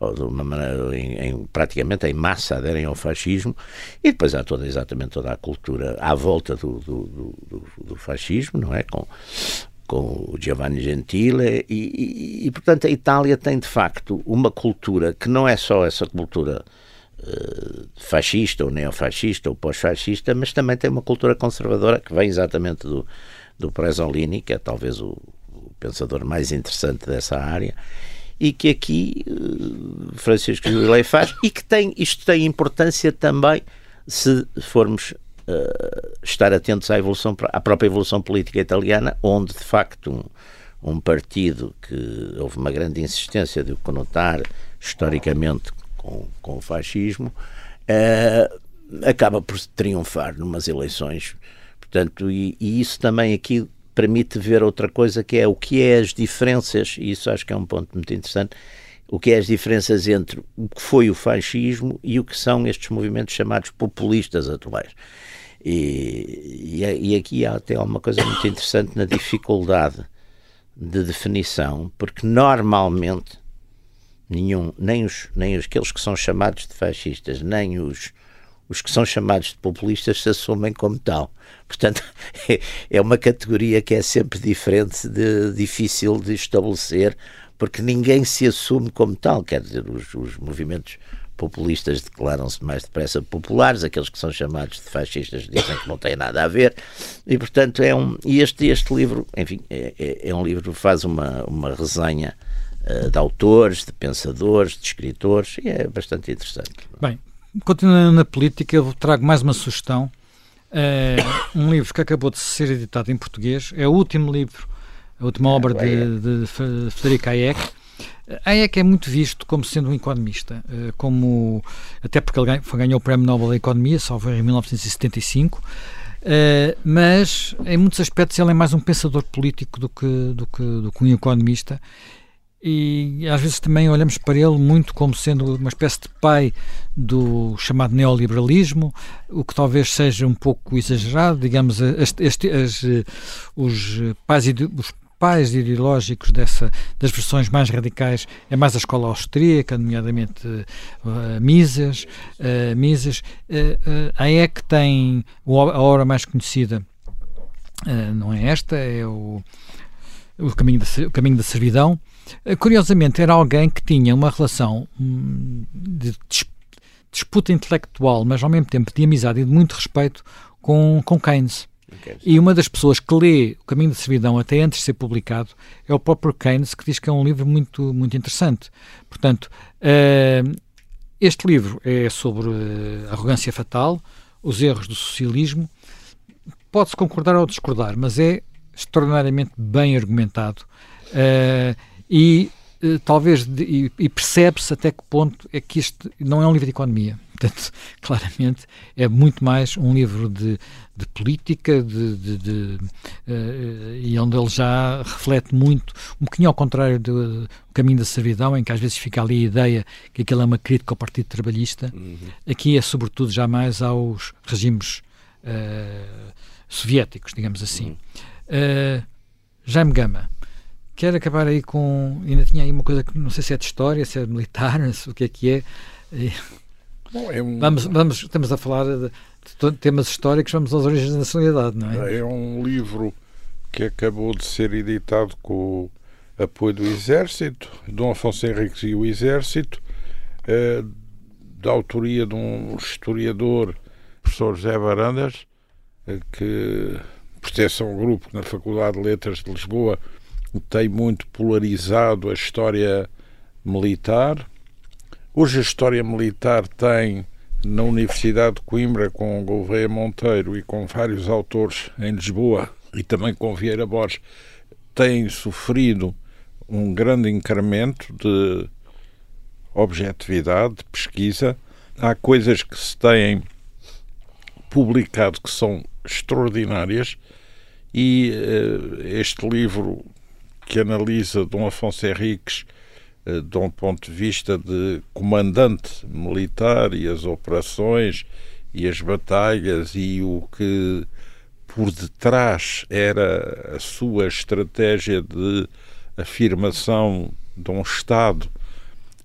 ou de uma maneira, em, em, praticamente em massa aderem ao fascismo, e depois há toda, exatamente toda a cultura à volta do, do, do, do fascismo, não é? Com, com o Giovanni Gentile, e, e, e, portanto a Itália tem de facto uma cultura que não é só essa cultura uh, fascista ou neofascista ou pós-fascista, mas também tem uma cultura conservadora que vem exatamente do, do Presolini, que é talvez o, o pensador mais interessante dessa área, e que aqui uh, Francisco Jubilei faz e que tem, isto tem importância também se formos uh, estar atentos à, evolução, à própria evolução política italiana, onde de facto um, um partido que houve uma grande insistência de o conotar historicamente com, com o fascismo, uh, acaba por triunfar numas eleições. Portanto, e, e isso também aqui permite ver outra coisa que é o que é as diferenças, e isso acho que é um ponto muito interessante, o que é as diferenças entre o que foi o fascismo e o que são estes movimentos chamados populistas atuais. E, e, e aqui há até uma coisa muito interessante na dificuldade de definição, porque normalmente nenhum, nem os, nem os, aqueles que são chamados de fascistas, nem os os que são chamados de populistas se assumem como tal. Portanto, é uma categoria que é sempre diferente, de, difícil de estabelecer, porque ninguém se assume como tal. Quer dizer, os, os movimentos populistas declaram-se mais depressa populares, aqueles que são chamados de fascistas dizem que não têm nada a ver, e portanto é um. E este, este livro, enfim, é, é, é um livro que faz uma, uma resenha uh, de autores, de pensadores, de escritores, e é bastante interessante. Bem, continuando na política, eu trago mais uma sugestão. É um livro que acabou de ser editado em português. É o último livro, a última obra de, de Frederico Hayek. Hayek é muito visto como sendo um economista, eh, como até porque ele ganhou o Prémio Nobel da Economia, só em 1975. Uh, mas em muitos aspectos ele é mais um pensador político do que, do que, do que um economista e às vezes também olhamos para ele muito como sendo uma espécie de pai do chamado neoliberalismo, o que talvez seja um pouco exagerado, digamos, este, as, os, pais, os pais ideológicos dessa, das versões mais radicais é mais a escola austríaca, nomeadamente uh, Mises. Uh, Mises. Uh, uh, a tem a obra mais conhecida, uh, não é esta, é o, o, caminho, da, o caminho da Servidão, eh, curiosamente, era alguém que tinha uma relação hum, de disputa intelectual, mas ao mesmo tempo de amizade e de muito respeito com, com Keynes. Okay. E uma das pessoas que lê O Caminho da Servidão até antes de ser publicado é o próprio Keynes, que diz que é um livro muito, muito interessante. Portanto, uh, este livro é sobre a arrogância fatal, os erros do socialismo. Pode-se concordar ou discordar, mas é extraordinariamente bem argumentado. Uh, e uh, talvez de, e, e percebe-se até que ponto é que isto não é um livro de economia. Portanto, claramente é muito mais um livro de, de política de, de, de uh, e onde ele já reflete muito, um bocadinho ao contrário do caminho da servidão, em que às vezes fica ali a ideia que aquilo é uma crítica ao Partido Trabalhista. Uhum. Aqui é sobretudo já mais aos regimes uh, soviéticos, digamos assim. Uhum. Uh, Jaime Gama, quero acabar aí com. Ainda tinha aí uma coisa que não sei se é de história, se é militar, não sei o que é que é. Bom, é um... vamos, vamos, estamos a falar de, de, temas históricos, vamos às origens da nacionalidade, não é? É um livro que acabou de ser editado com o apoio do Exército, Dom Afonso Henriques e o Exército, eh, da autoria de um historiador, professor José Varandas, eh, que pertence a um grupo na Faculdade de Letras de Lisboa tem muito polarizado a história militar. Hoje a história militar tem na Universidade de Coimbra com Gouveia Monteiro e com vários autores em Lisboa e também com Vieira Borges tem sofrido um grande incremento de objetividade, de pesquisa, há coisas que se têm publicado que são extraordinárias e uh, este livro que analisa Dom Afonso Henriques uh, de um ponto de vista de comandante militar e as operações e as batalhas e o que por detrás era a sua estratégia de afirmação de um Estado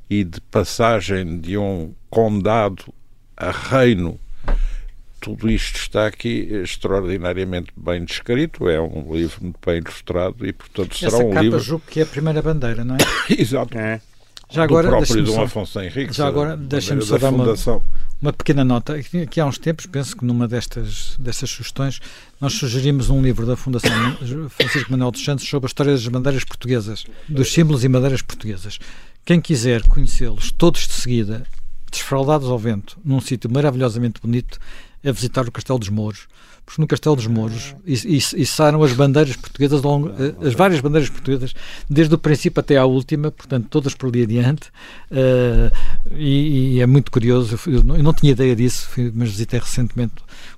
e de passagem de um condado a reino tudo isto está aqui extraordinariamente bem descrito, é um livro muito bem ilustrado e, portanto, será Essa um capa livro. julgo que é a primeira bandeira, não é? Exato. É. Já agora, do próprio Dom só- Afonso Henriques. já agora, a deixa-me só da dar uma- Fundação. Uma pequena nota, que há uns tempos, penso que numa destas, destas sugestões, nós sugerimos um livro da Fundação Francisco Manuel dos Santos sobre a história das bandeiras portuguesas, dos símbolos e bandeiras portuguesas. Quem quiser conhecê-los todos de seguida, desfraldados ao vento, num sítio maravilhosamente bonito, é visitar o Castelo dos Mouros. Porque no Castelo dos Mouros içaram as bandeiras portuguesas, longo- eh, as várias bandeiras portuguesas, desde o princípio até à última, portanto, todas por ali adiante. Eh, e, e é muito curioso, eu não, eu não tinha ideia disso, fui- mas visitei recentemente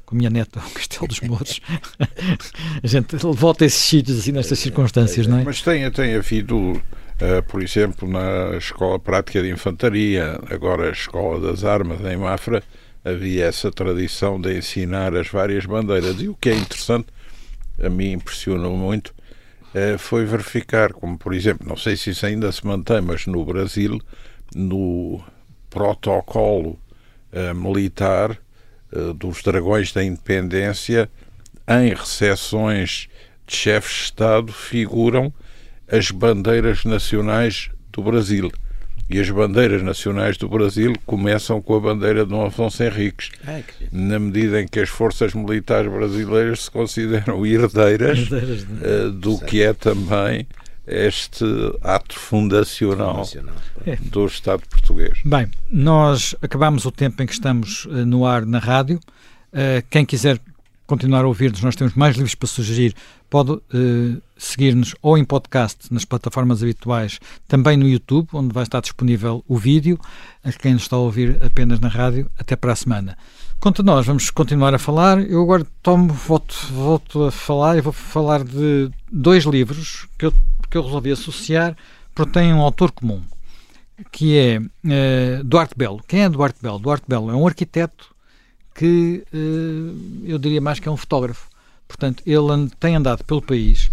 com a minha neta o Castelo dos Mouros. a gente volta a esses sítios assim nestas circunstâncias, não é? Mas tem, tem havido, eh, por exemplo, na Escola Prática de Infantaria, agora a Escola das Armas em Mafra, havia essa tradição de ensinar as várias bandeiras. E o que é interessante, a mim impressionou muito, eh, foi verificar, como por exemplo, não sei se isso ainda se mantém, mas no Brasil, no protocolo eh, militar eh, dos Dragões da Independência, em recepções de chefes de Estado, figuram as bandeiras nacionais do Brasil. E as bandeiras nacionais do Brasil começam com a bandeira de Dom Afonso Henriques, Ai, na medida em que as forças militares brasileiras se consideram herdeiras de- eh, do que é também este ato fundacional Nacional. do Estado português. Bem, nós acabamos o tempo em que estamos eh, no ar na rádio. Eh, quem quiser continuar a ouvir-nos, nós temos mais livros para sugerir. Pode eh, seguir-nos ou em podcast nas plataformas habituais, também no YouTube, onde vai estar disponível o vídeo. A quem nos está a ouvir apenas na rádio, até para a semana. Quanto nós, vamos continuar a falar. Eu agora tomo, volto, volto a falar e vou falar de dois livros que eu, que eu resolvi associar porque têm um autor comum que é eh, Duarte Belo. Quem é Duarte Belo? Duarte Belo é um arquiteto que eh, eu diria mais que é um fotógrafo. Portanto, ele tem andado pelo país,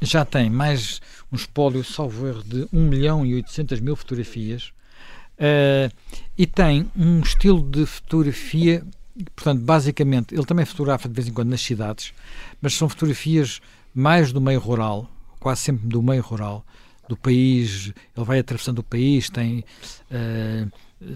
já tem mais um espólio, salvo erro, de 1 milhão e 800 mil fotografias eh, e tem um estilo de fotografia, portanto, basicamente, ele também fotografa de vez em quando nas cidades, mas são fotografias mais do meio rural, quase sempre do meio rural, do país, ele vai atravessando o país, tem, eh,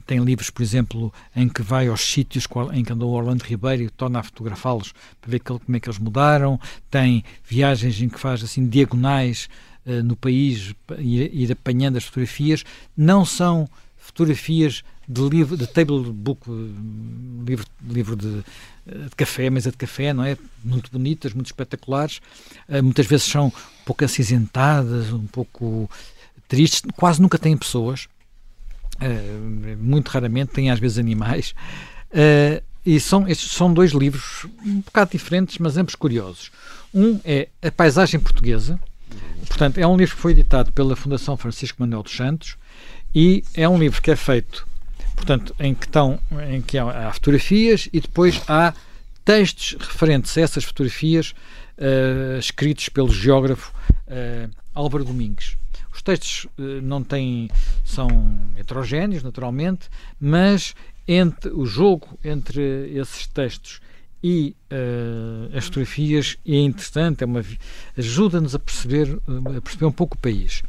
tem livros, por exemplo, em que vai aos sítios em que andou Orlando Ribeiro e torna a fotografá-los para ver como é que eles mudaram, tem viagens em que faz assim diagonais eh, no país, pa- ir, apanhando as fotografias, não são fotografias de livro, de table book, eh, livro, livro de, eh, de café, mesa de café, não é? Muito bonitas, muito espetaculares. Eh, muitas vezes são um pouco acinzentadas, um pouco tristes, quase nunca têm pessoas. Eh, muito raramente têm às vezes animais. Eh, e são, estes são dois livros um bocado diferentes, mas ambos curiosos. Um é A Paisagem Portuguesa, portanto, é um livro que foi editado pela Fundação Francisco Manuel dos Santos e é um livro que é feito, portanto, em que, estão, em que há, há fotografias e depois há textos referentes a essas fotografias eh, escritos pelo geógrafo eh, Álvaro Domingues. Os textos eh, não têm, são heterogéneos, naturalmente, mas entre o jogo entre esses textos e eh, as fotografias é interessante, é uma ajuda-nos a perceber, eh, a perceber um pouco o país.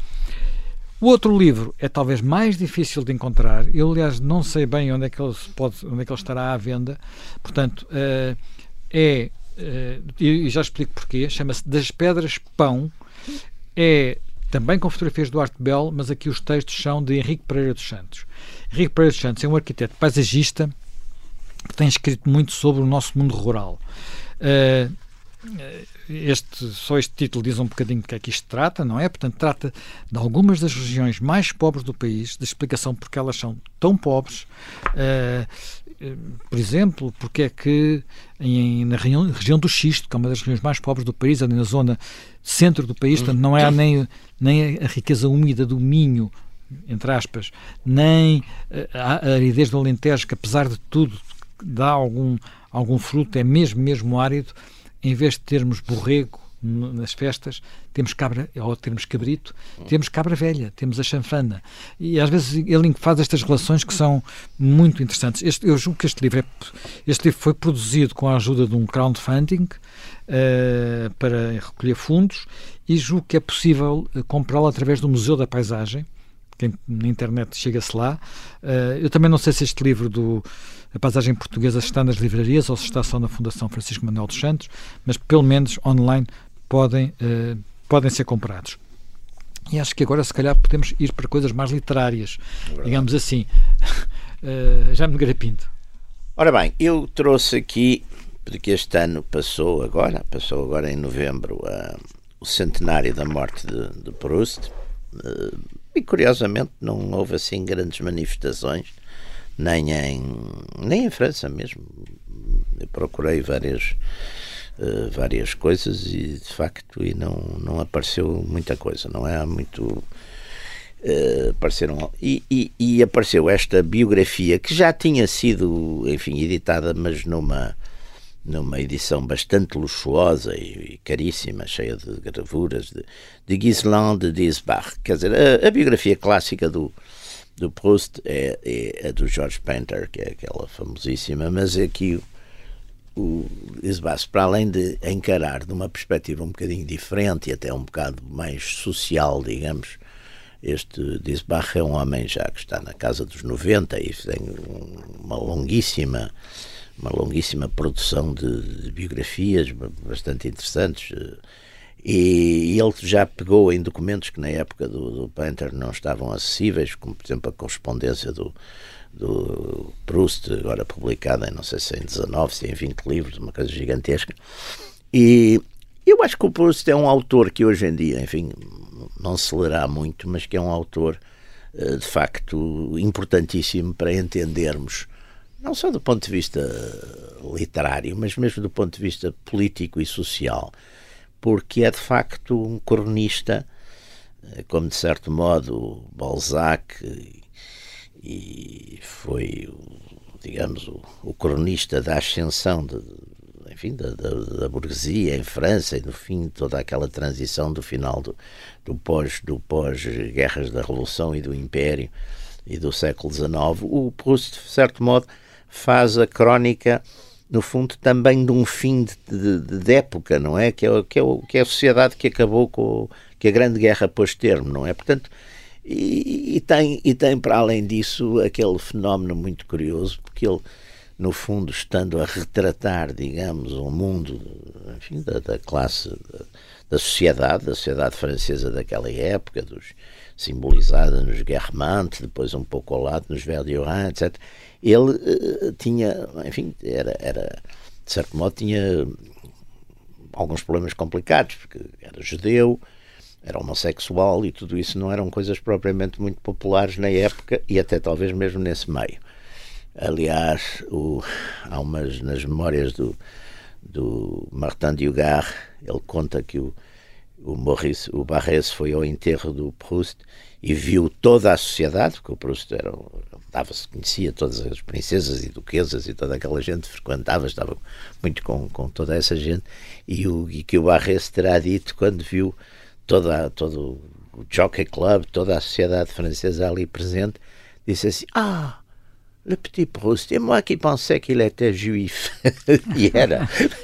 O outro livro é talvez mais difícil de encontrar. Eu, aliás, não sei bem onde é que ele, pode, onde é que ele estará à venda. Portanto, eh, é. e e já explico porquê. Chama-se Das Pedras Pão. É também com fotografias do Arte Bell, mas aqui os textos são de Henrique Pereira dos Santos. Henrique Pereira dos Santos é um arquiteto paisagista que tem escrito muito sobre o nosso mundo rural. Eh, este, só este título diz um bocadinho do que é que isto trata, não é? Portanto, trata de algumas das regiões mais pobres do país, da explicação porque elas são tão pobres. Uh, por exemplo, porque é que em, na região, região, do Xisto, que é uma das regiões mais pobres do país, ali na zona centro do país, portanto, não é nem, nem a riqueza úmida do Minho, entre aspas, nem a, a aridez do Alentejo, que apesar de tudo dá algum, algum fruto, é mesmo, mesmo árido, em vez de termos borrego nas festas, temos cabra, ou temos cabrito, temos cabra velha, temos a chanfana. E às vezes ele faz estas relações que são muito interessantes. Este, eu julgo que este livro, é, este livro foi produzido com a ajuda de um crowdfunding uh, para recolher fundos e julgo que é possível eh, comprá-lo através do Museu da Paisagem. Quem na internet chega-se lá. Uh, eu também não sei se este livro do a paisagem portuguesa está nas livrarias ou se está só na Fundação Francisco Manuel dos Santos, mas pelo menos online podem, uh, podem ser comprados. E acho que agora, se calhar, podemos ir para coisas mais literárias, é digamos assim. Uh, já me Garapinto. Ora bem, eu trouxe aqui, porque este ano passou agora, passou agora em novembro, uh, o centenário da morte de, de Proust, uh, e curiosamente não houve assim grandes manifestações nem em, nem em França mesmo. Eu procurei várias, uh, várias coisas e de facto e não, não apareceu muita coisa, não é? Há muito. Uh, apareceram e, e, e, apareceu esta biografia que já tinha sido enfim editada mas numa numa edição bastante luxuosa e, e caríssima cheia de gravuras de, de Ghislain de Disbach quer dizer a, a biografia clássica do do Proust é, é a do George Painter, que é aquela famosíssima, mas aqui o, Isbas, para além de encarar de uma perspectiva um bocadinho diferente e até um bocado mais social, digamos, este Disbach é um homem já que está na casa dos 90 e tem uma longuíssima uma longuíssima produção de, de biografias bastante interessantes e ele já pegou em documentos que na época do, do Painter não estavam acessíveis, como por exemplo a correspondência do, do Proust, agora publicada em não sei se em 19, se em 20 livros, uma coisa gigantesca. E eu acho que o Proust é um autor que hoje em dia, enfim, não se lerá muito, mas que é um autor eh, de facto importantíssimo para entendermos, não só do ponto de vista literário, mas mesmo do ponto de vista político e social porque é de facto um cronista, eh, como de certo modo Balzac e foi, digamos, o, o cronista da ascensão de, enfim, da, da, da, burguesia em França e no fim toda aquela transição do final do, do pós do pós guerras da Revolução e do Império e do século XIX, o Proust, de certo modo, faz a crónica no fundo, também de um fim de, de, de época, não é? Que é, que, é, que é a sociedade que acabou com que a Grande Guerra pôs termo, não é? Portanto, e, e, tem, e tem, para além disso, aquele fenómeno muito curioso, porque ele, no fundo, estando a retratar, digamos, um mundo enfim, da, da classe, da, da, sociedade, da sociedade francesa daquela época, dos, simbolizada nos Guermantes, depois um pouco ao lado nos Verdioran, etc ele uh, tinha, enfim, era, era, de certo modo, tinha alguns problemas complicados, porque era judeu, era homossexual e tudo isso não eram coisas propriamente muito populares na época e até talvez mesmo nesse meio. Aliás, o, há umas nas memórias do, do Martin de Hugar, ele conta que o, o Maurice, o Barres foi ao enterro do Proust e viu toda a sociedade, porque o Proust era, dava-se, conhecia todas as princesas e duquesas e toda aquela gente, frequentava, estava muito com, com toda essa gente, e, o, e que o Barres terá dito quando viu toda, todo o Jockey Club, toda a sociedade francesa ali presente, disse assim: Ah! Le Petit Proust, et moi qui pensais qu'il était juif. e era.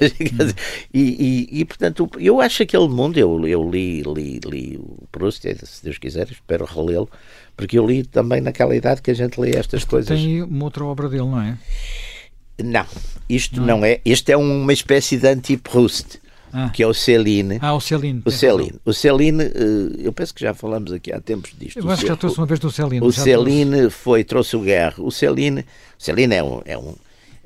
e, e, e, portanto, eu acho aquele mundo, eu, eu li, li, li o Proust, se Deus quiser, espero relê-lo, porque eu li também naquela idade que a gente lê estas coisas. Tem uma outra obra dele, não é? Não, isto não, não é. Este é uma espécie de anti-Proust. Ah. que é o Celine. Ah, o Celine. O Celine. O Celine, eh, eu penso que já falamos aqui há tempos disto. Eu acho que já trouxe uma vez do Celine. O Celine trouxe. foi, trouxe o Guerre. O Celine, o Celine é um, é um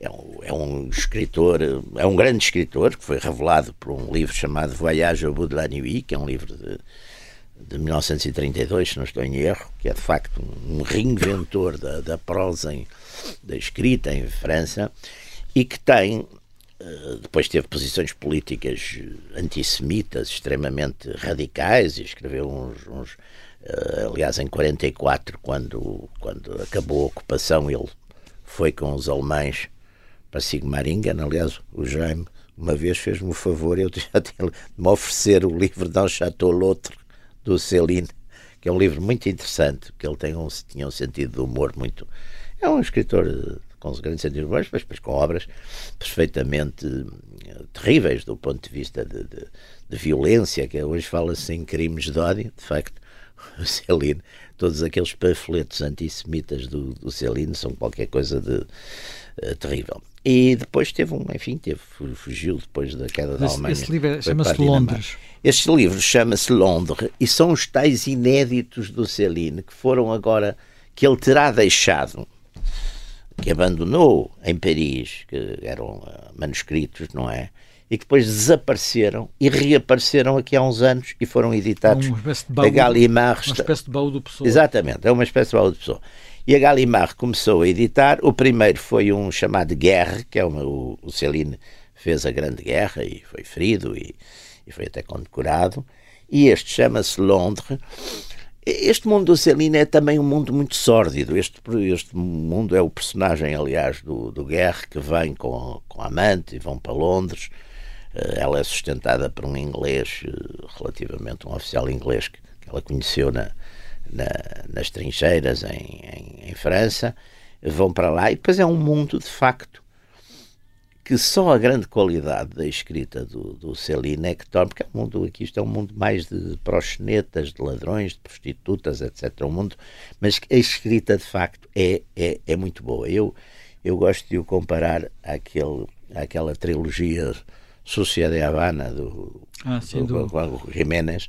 é um, é um, escritor, é um grande escritor que foi revelado por um livro chamado Voyage au bout de la nuit, que é um livro de, de 1932, se não estou em erro, que é de facto um reinventor da, da prosa, em, da escrita em França, e que tem, eh, depois teve posições políticas antissemitas extremamente radicais e escreveu uns, uns eh, aliás, em 44, quando, quando acabou a ocupação, ele foi com os alemães para Sigmaringen. Aliás, o Jaime uma vez fez-me o favor eu já tinha, de me oferecer o livro Dans Chateau l'Autre, do Céline, que é um livro muito interessante, que ele tem um, tinha um sentido de humor muito. É um escritor eh, com um grande sentido de humor, mas, mas com obras perfeitamente eh, terríveis do ponto de vista de, de, de violência, que hoje fala-se em crimes de ódio, de facto. O Céline, todos aqueles panfletos antissemitas do, do Céline são qualquer coisa de uh, terrível. E depois teve um, enfim, teve, fugiu depois da queda da Alemanha. Esse livro chama-se Londres. Este livro chama-se Londres e são os tais inéditos do Céline que foram agora, que ele terá deixado, que abandonou em Paris, que eram uh, manuscritos, não é? E que depois desapareceram e reapareceram aqui há uns anos e foram editados. Uma espécie de baú, Gallimard. Uma espécie de baú do Pessoa. Exatamente, é uma espécie de baú do Pessoa. E a Gallimard começou a editar. O primeiro foi um chamado Guerre, que é uma, o, o Céline fez a Grande Guerra e foi ferido e, e foi até condecorado. E este chama-se Londres. Este mundo do Céline é também um mundo muito sórdido. Este, este mundo é o personagem, aliás, do, do Guerre, que vem com, com a amante e vão para Londres. Eh, ela é sustentada por um inglês, eh, relativamente um oficial inglês que, que ela conheceu na, na, nas trincheiras em, em, em, França, vão para lá e depois é um mundo de facto que só a grande qualidade da escrita do, do Celine é que torna, porque é um mundo aqui, isto é um mundo mais de proxenetas, de ladrões, de prostitutas, etc. Um mundo, mas a escrita de facto é, é, é muito boa. Eu, eu gosto de o comparar àquele, àquela trilogia Sociedade Havana do, ah, do, do... do Jiménez,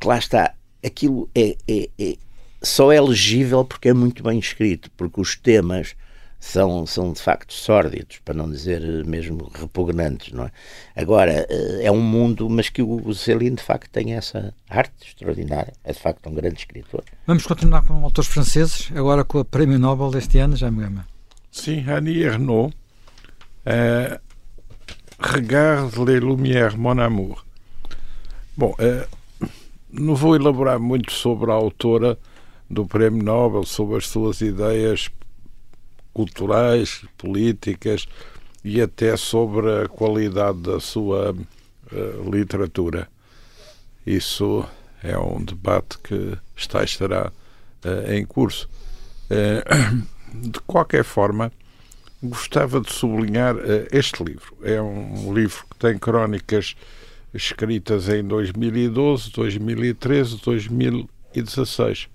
que lá está aquilo é, é, é, só é legível porque é muito bem escrito, porque os temas são, são de facto sórdidos, para não dizer mesmo repugnantes, não é? Agora, eh, é um mundo, mas que o Céline de facto tem essa arte extraordinária, é de facto um grande escritor. Vamos continuar com autores franceses, agora com o Prémio Nobel deste ano, já me gama. Sim, Annie Ernaux, uh, Regarde les Lumières, mon amour. Bom, uh, não vou elaborar muito sobre a autora do Prémio Nobel, sobre as suas ideias culturais, políticas e até sobre a qualidade da sua uh, literatura. Isso é um debate que está estará uh, em curso. Uh, de qualquer forma, gostava de sublinhar este livro. É um livro que tem crónicas escritas em 2012, 2013, 2016.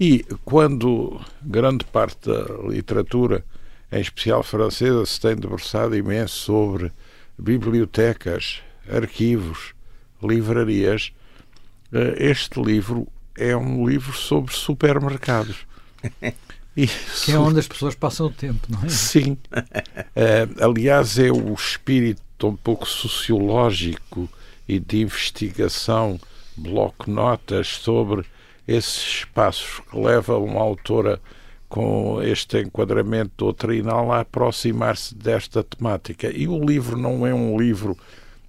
E quando grande parte da literatura, em especial francesa, se tem debruçado imenso sobre bibliotecas, arquivos, livrarias, eh, este livro é um livro sobre supermercados. E, que é onde as pessoas passam o tempo, não é? Sim. Uh, aliás, é o espírito um pouco sociológico e de investigação, bloco notas sobre esses espaços que levam uma autora com este enquadramento doutrinal a aproximar-se desta temática. E o livro não é um livro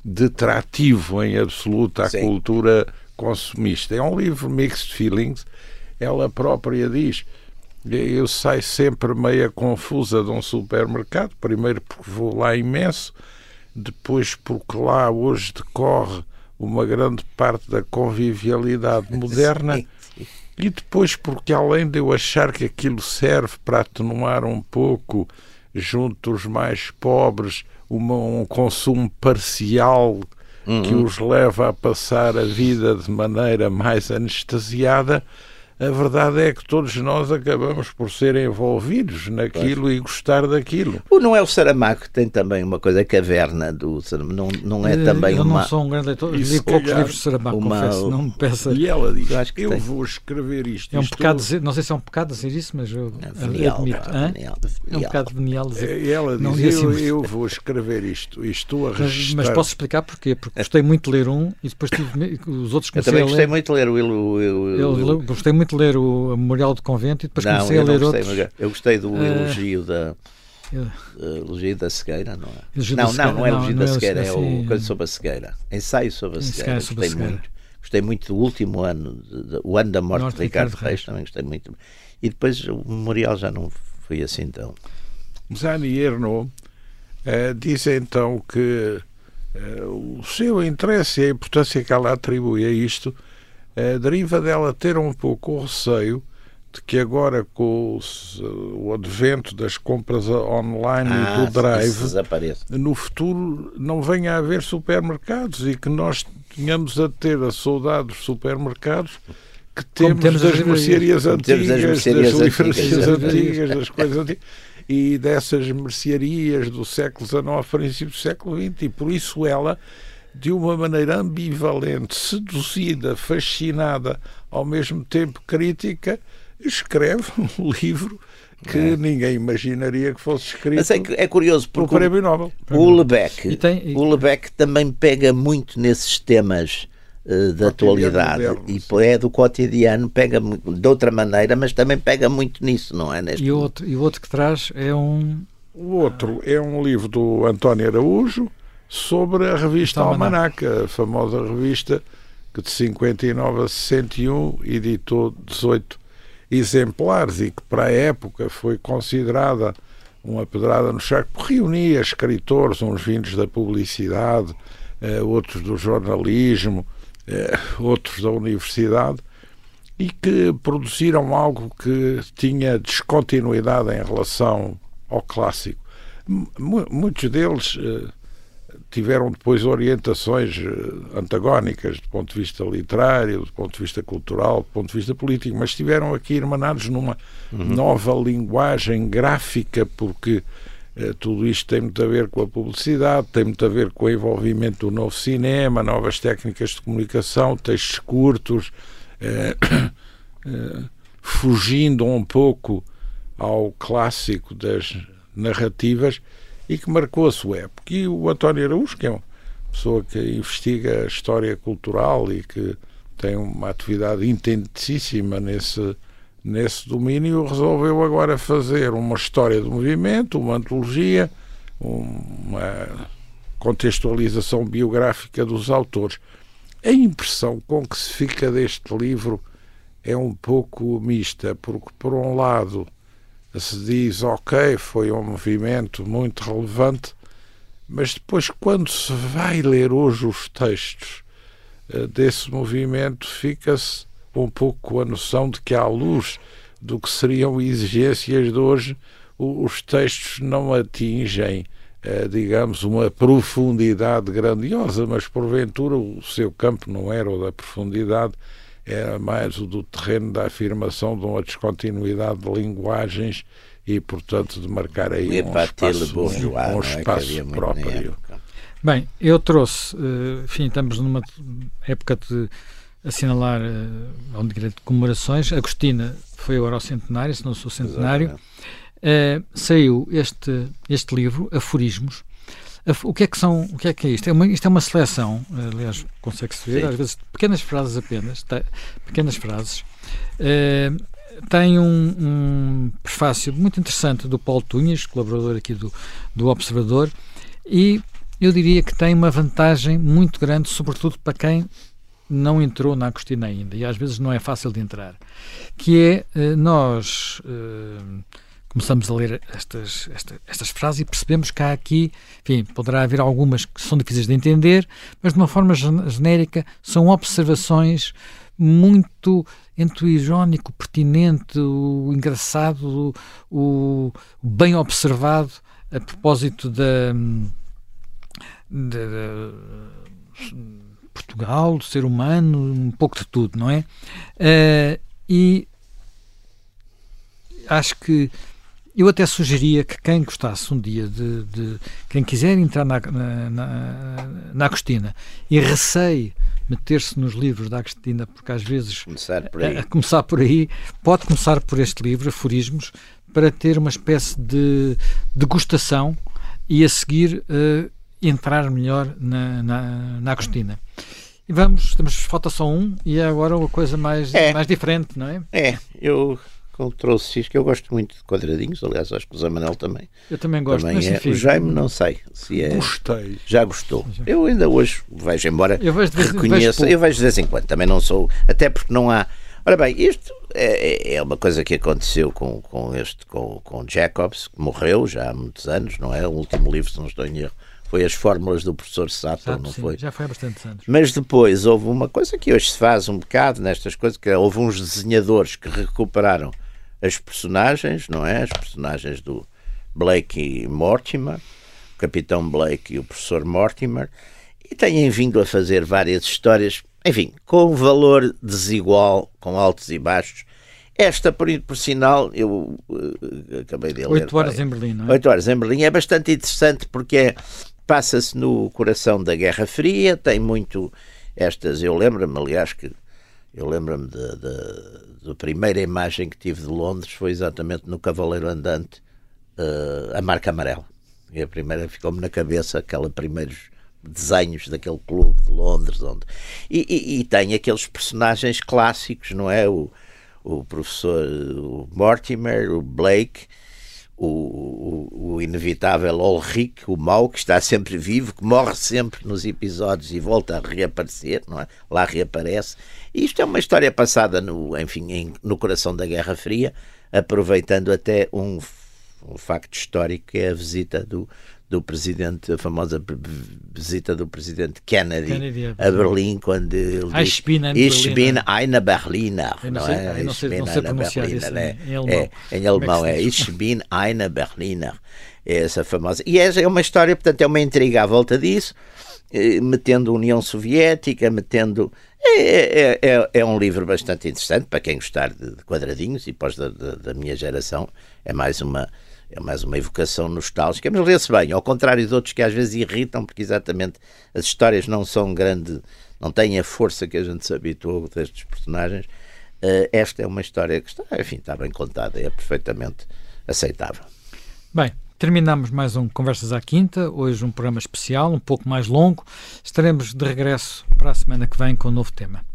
detrativo em absoluto à Sim. cultura consumista. É um livro mixed feelings. Ela própria diz: eu saio sempre meia confusa de um supermercado, primeiro porque vou lá imenso, depois porque lá hoje decorre uma grande parte da convivialidade moderna sim. E depois porque além de eu achar que aquilo serve para atenuar um pouco junto aos mais pobres uma, um consumo parcial uhum. que os leva a passar a vida de maneira mais anestesiada a verdade é que todos nós acabamos por ser envolvidos naquilo pois. e gostar daquilo. O não é o Saramago que tem também uma coisa, a caverna do Saramago, não, não é também eu uma... Eu não sou um grande leitor, li poucos livros de Saramago, uma... confesso, não me peça. E ela diz, eu, acho que eu vou escrever isto. É um pecado dizer, não sei se é um pecado dizer isso, mas eu é venial, admito. É, venial, é um bocado venial dizer. E ela diz, não eu, assim, eu vou escrever isto, e estou a registrar. Mas, mas posso explicar porquê? Porque gostei muito de ler um e depois tive os outros comecei Eu também gostei muito de ler o... Eu, eu, gostei muito de ler o Memorial do Convento e depois não, comecei a ler gostei, outros. Eu gostei do uh, elogio da. elogio da cegueira, não é? Elogio não, não, não é elogio da cegueira, é o coisa sobre a cegueira. Ensaio sobre a cegueira. Gostei muito. Gostei muito do último ano, o ano da morte Norte de Ricardo, Ricardo Reis, também gostei muito. E depois o memorial já não foi assim tão. Zani Erno uh, diz então que uh, o seu interesse e a importância que ela atribui a isto deriva dela ter um pouco o receio de que agora com o advento das compras online ah, e do drive, no futuro não venha a haver supermercados e que nós tenhamos a ter a saudade dos supermercados que temos, temos das mercearias. antigas, das livrarias antigas, das coisas antigas e dessas mercearias do século XIX, princípio do século XX, e por isso ela, de uma maneira ambivalente, seduzida, fascinada, ao mesmo tempo crítica, escreve um livro que é. ninguém imaginaria que fosse escrito. Mas é, é curioso porque o Prémio Nobel. O Lebec, e tem, e... o Lebec também pega muito nesses temas uh, da atualidade moderno, e é do cotidiano, pega de outra maneira, mas também pega muito nisso, não é? Neste e, o outro, e o outro que traz é um. O outro é um livro do António Araújo sobre a revista Almanac, a famosa revista que de 59 a 61 editou 18 exemplares e que para a época foi considerada uma pedrada no charco, reunia escritores, uns vindos da publicidade, eh, outros do jornalismo, eh, outros da universidade, e que produziram algo que tinha descontinuidade em relação ao clássico. Muitos deles eh, tiveram depois orientações eh, antagónicas do ponto de vista literário, do ponto de vista cultural, do ponto de vista político, mas estiveram aqui irmanados numa uhum. nova linguagem gráfica, porque eh, tudo isto tem muito a ver com a publicidade, tem muito a ver com o envolvimento do novo cinema, novas técnicas de comunicação, textos curtos, eh, eh, fugindo um pouco ao clássico das narrativas e que marcou a sua época. E o António Araújo, que é uma pessoa que investiga a história cultural e que tem uma atividade intensíssima nesse, nesse domínio, resolveu agora fazer uma história do movimento, uma antologia, uma contextualização biográfica dos autores. A impressão com que se fica deste livro é um pouco mista, porque, por um lado, se diz, ok, foi um movimento muito relevante, mas depois, quando se vai ler hoje os textos uh, desse movimento, fica-se um pouco com a noção de que, à luz do que seriam exigências de hoje, os textos não atingem, uh, digamos, uma profundidade grandiosa, mas porventura o seu campo não era o da profundidade era mais o do terreno da afirmação de uma descontinuidade de linguagens e, portanto, de marcar aí um espaço, um, um espaço é próprio. Bem, eu trouxe, eh, enfim, estamos numa época de assinalar um de comemorações. Agostina foi agora ao centenário, se não sou centenário. Uh, saiu este, este livro, Aforismos, o que é que são, o que é que é isto? É uma, isto é uma seleção, aliás, consegue-se ver, Sim. às vezes pequenas frases apenas, tá, pequenas frases. Uh, tem um, um, prefácio muito interessante do Paulo Tunhas, colaborador aqui do, do Observador, e eu diria que tem uma vantagem muito grande, sobretudo para quem não entrou na Agostina ainda, e às vezes não é fácil de entrar, que é uh, nós. Começamos a ler estas, estas, estas frases e percebemos que há aqui, enfim, poderá haver algumas que são difíceis de entender, mas de uma forma genérica são observações muito entre o irónico, pertinente, o engraçado, o, o bem observado a propósito da Portugal, do ser humano, um pouco de tudo, não é? Uh, e acho que eu até sugeria que quem gostasse um dia de. de quem quiser entrar na, na, na, na Agostina e receie meter-se nos livros da Agostina, porque às vezes. Começar por aí. A, a começar por aí, pode começar por este livro, Aforismos, para ter uma espécie de degustação e a seguir uh, entrar melhor na, na, na Agostina. E vamos, temos, falta só um e é agora uma coisa mais, é. mais diferente, não é? É, eu trouxe isto, que eu gosto muito de quadradinhos, aliás, acho que o Zé Manuel também. Eu também gosto, também é. O Jaime, não sei se é. Gostei. Já gostou. Eu ainda hoje vejo, embora eu vejo vez, reconheça, vejo eu vejo de vez em quando, também não sou, até porque não há. Ora bem, isto é, é, é uma coisa que aconteceu com, com este, com, com Jacobs, que morreu já há muitos anos, não é? O último livro, se não estou em erro, foi as fórmulas do professor Sato, não sim, foi? Já foi há bastantes anos. Mas depois houve uma coisa que hoje se faz um bocado nestas coisas, que é, houve uns desenhadores que recuperaram as personagens, não é? As personagens do Blake e Mortimer, o Capitão Blake e o Professor Mortimer, e têm vindo a fazer várias histórias, enfim, com valor desigual, com altos e baixos. Esta, por, por sinal, eu uh, acabei de ler. Oito horas em Berlim, não é? Oito horas em Berlim é bastante interessante porque é passa-se no coração da Guerra Fria, tem muito estas. Eu lembro-me, aliás, que eu lembro-me da primeira imagem que tive de Londres foi exatamente no Cavaleiro Andante, uh, a marca amarela. E a primeira ficou-me na cabeça, aqueles primeiros desenhos daquele clube de Londres. Onde... E, e, e, tem aqueles personagens clássicos, não é? O, o professor o Mortimer, o Blake o, o, inevitável Ulrich, o mau, que está sempre vivo, que morre sempre nos episódios e volta a reaparecer, não é? lá reaparece. E isto é uma história passada no, enfim, em, no coração da Guerra Fria, aproveitando até um, um facto histórico que é a visita do, do presidente, a famosa visita do presidente Kennedy, Kennedy a Berlim, quando ele diz Ich bin eine Berliner. Não, é? não sei, não sei pronunciar Berliner, isso né? em alemão. É, em alemão é, é Ich bin eine Berliner. É essa famosa. E é, é uma história, portanto, é uma intriga à volta disso, eh, metendo União Soviética, metendo. É, é, é, é, um livro bastante interessante para quem gostar de, quadradinhos e pós da, da, da minha geração. É mais uma é mais uma evocação nostálgica, mas lê-se bem, ao contrário de outros que às vezes irritam, porque exatamente as histórias não são grande, não têm a força que a gente se habituou destes personagens. Uh, esta é uma história que está, enfim, está bem contada, é perfeitamente aceitável. Bem, terminamos mais um Conversas à Quinta, hoje um programa especial, um pouco mais longo. Estaremos de regresso para a semana que vem com um novo tema.